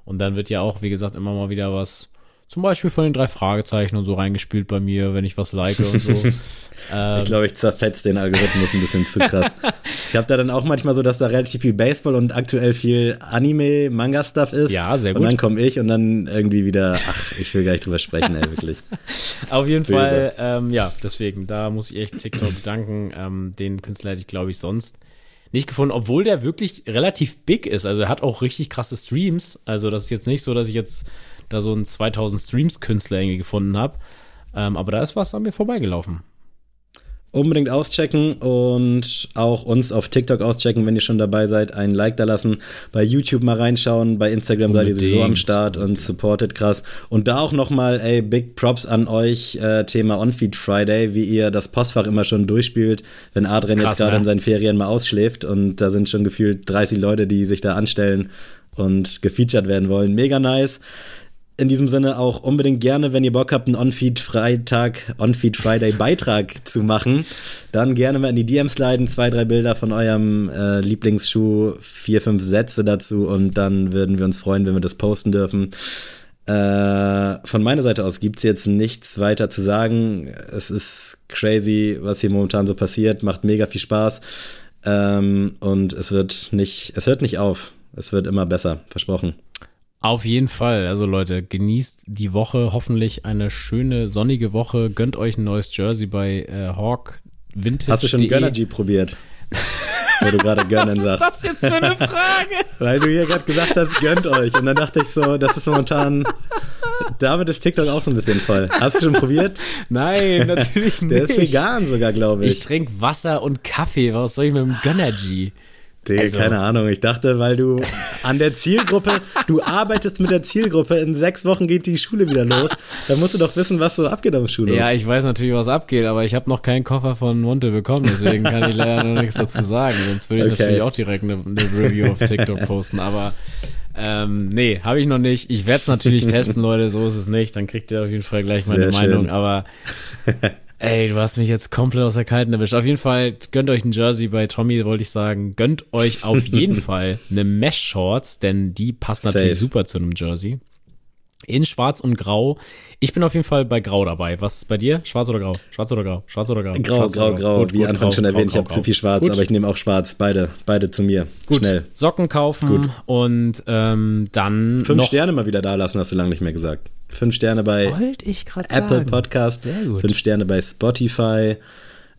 Und dann wird ja auch, wie gesagt, immer mal wieder was zum Beispiel von den drei Fragezeichen und so reingespielt bei mir, wenn ich was like und so. ähm, ich glaube, ich zerfetze den Algorithmus ein bisschen zu krass. Ich habe da dann auch manchmal so, dass da relativ viel Baseball und aktuell viel Anime, Manga-Stuff ist. Ja, sehr gut. Und dann komme ich und dann irgendwie wieder, ach, ich will gar nicht drüber sprechen, ey, wirklich. Auf jeden Böse. Fall, ähm, ja, deswegen, da muss ich echt TikTok bedanken. Ähm, den Künstler hätte ich, glaube ich, sonst nicht gefunden, obwohl der wirklich relativ big ist. Also er hat auch richtig krasse Streams. Also das ist jetzt nicht so, dass ich jetzt da so einen 2000 Streams-Künstler irgendwie gefunden habe. Ähm, aber da ist was an mir vorbeigelaufen. Unbedingt auschecken und auch uns auf TikTok auschecken, wenn ihr schon dabei seid. Ein Like da lassen. Bei YouTube mal reinschauen. Bei Instagram Unbedingt. seid ihr sowieso am Start und supportet krass. Und da auch nochmal, ey, Big Props an euch. Äh, Thema On-Feed Friday, wie ihr das Postfach immer schon durchspielt, wenn Adrian krass, jetzt gerade ne? in seinen Ferien mal ausschläft. Und da sind schon gefühlt 30 Leute, die sich da anstellen und gefeatured werden wollen. Mega nice in diesem Sinne auch unbedingt gerne, wenn ihr Bock habt, einen On-Feed-Freitag, On-Feed-Friday-Beitrag zu machen, dann gerne mal in die DMs sliden, zwei, drei Bilder von eurem äh, Lieblingsschuh, vier, fünf Sätze dazu und dann würden wir uns freuen, wenn wir das posten dürfen. Äh, von meiner Seite aus gibt's jetzt nichts weiter zu sagen. Es ist crazy, was hier momentan so passiert, macht mega viel Spaß. Ähm, und es wird nicht, es hört nicht auf. Es wird immer besser, versprochen. Auf jeden Fall. Also Leute, genießt die Woche. Hoffentlich eine schöne sonnige Woche. Gönnt euch ein neues Jersey bei äh, Hawk Vintage. Hast du schon Gönnergy probiert? Wo du gerade gönnen sagst. Was ist das jetzt für eine Frage? Weil du hier gerade gesagt hast, gönnt euch. Und dann dachte ich so, das ist momentan. Damit ist TikTok auch so ein bisschen voll. Hast du schon probiert? Nein, natürlich nicht. Der ist vegan sogar, glaube ich. Ich trinke Wasser und Kaffee. Was soll ich mit dem Gönnergy? Digga, also, keine Ahnung. Ich dachte, weil du an der Zielgruppe, du arbeitest mit der Zielgruppe, in sechs Wochen geht die Schule wieder los. Da musst du doch wissen, was so abgeht auf Schule. Ja, ich weiß natürlich, was abgeht, aber ich habe noch keinen Koffer von Monte bekommen, deswegen kann ich leider noch nichts dazu sagen. Sonst würde ich okay. natürlich auch direkt eine, eine Review auf TikTok posten. Aber Ähm, nee, habe ich noch nicht. Ich werde es natürlich testen, Leute, so ist es nicht. Dann kriegt ihr auf jeden Fall gleich meine Sehr Meinung. Schön. Aber ey, du hast mich jetzt komplett aus der Kalten erwischt. Auf jeden Fall gönnt euch ein Jersey bei Tommy, wollte ich sagen. Gönnt euch auf jeden Fall eine Mesh-Shorts, denn die passt natürlich Safe. super zu einem Jersey in Schwarz und Grau. Ich bin auf jeden Fall bei Grau dabei. Was ist bei dir? Schwarz oder Grau? Schwarz oder Grau? Schwarz oder Grau? Grau, Schwarz Grau, Grau. Gut, Wie gut, Anfang schon erwähnt, grau, ich habe zu viel Schwarz, gut. aber ich nehme auch Schwarz. Beide, beide zu mir. Gut. Schnell. Socken kaufen gut. und ähm, dann Fünf Sterne mal wieder da lassen, hast du lange nicht mehr gesagt. Fünf Sterne bei Apple sagen. Podcast. Sehr gut. Fünf Sterne bei Spotify.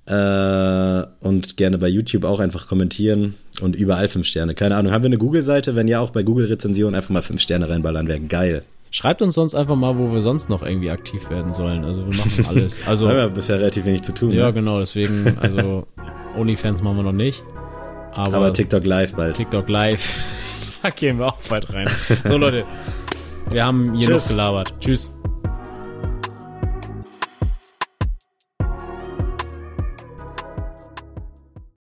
Äh, und gerne bei YouTube auch einfach kommentieren und überall fünf Sterne. Keine Ahnung, haben wir eine Google-Seite? Wenn ja, auch bei Google-Rezensionen einfach mal fünf Sterne reinballern, wäre geil. Schreibt uns sonst einfach mal, wo wir sonst noch irgendwie aktiv werden sollen. Also wir machen alles. Also, haben wir bisher relativ wenig zu tun. Ja, ne? genau, deswegen, also OnlyFans machen wir noch nicht. Aber, aber TikTok Live bald. TikTok Live, da gehen wir auch bald rein. So Leute, wir haben hier Tschüss. noch gelabert. Tschüss.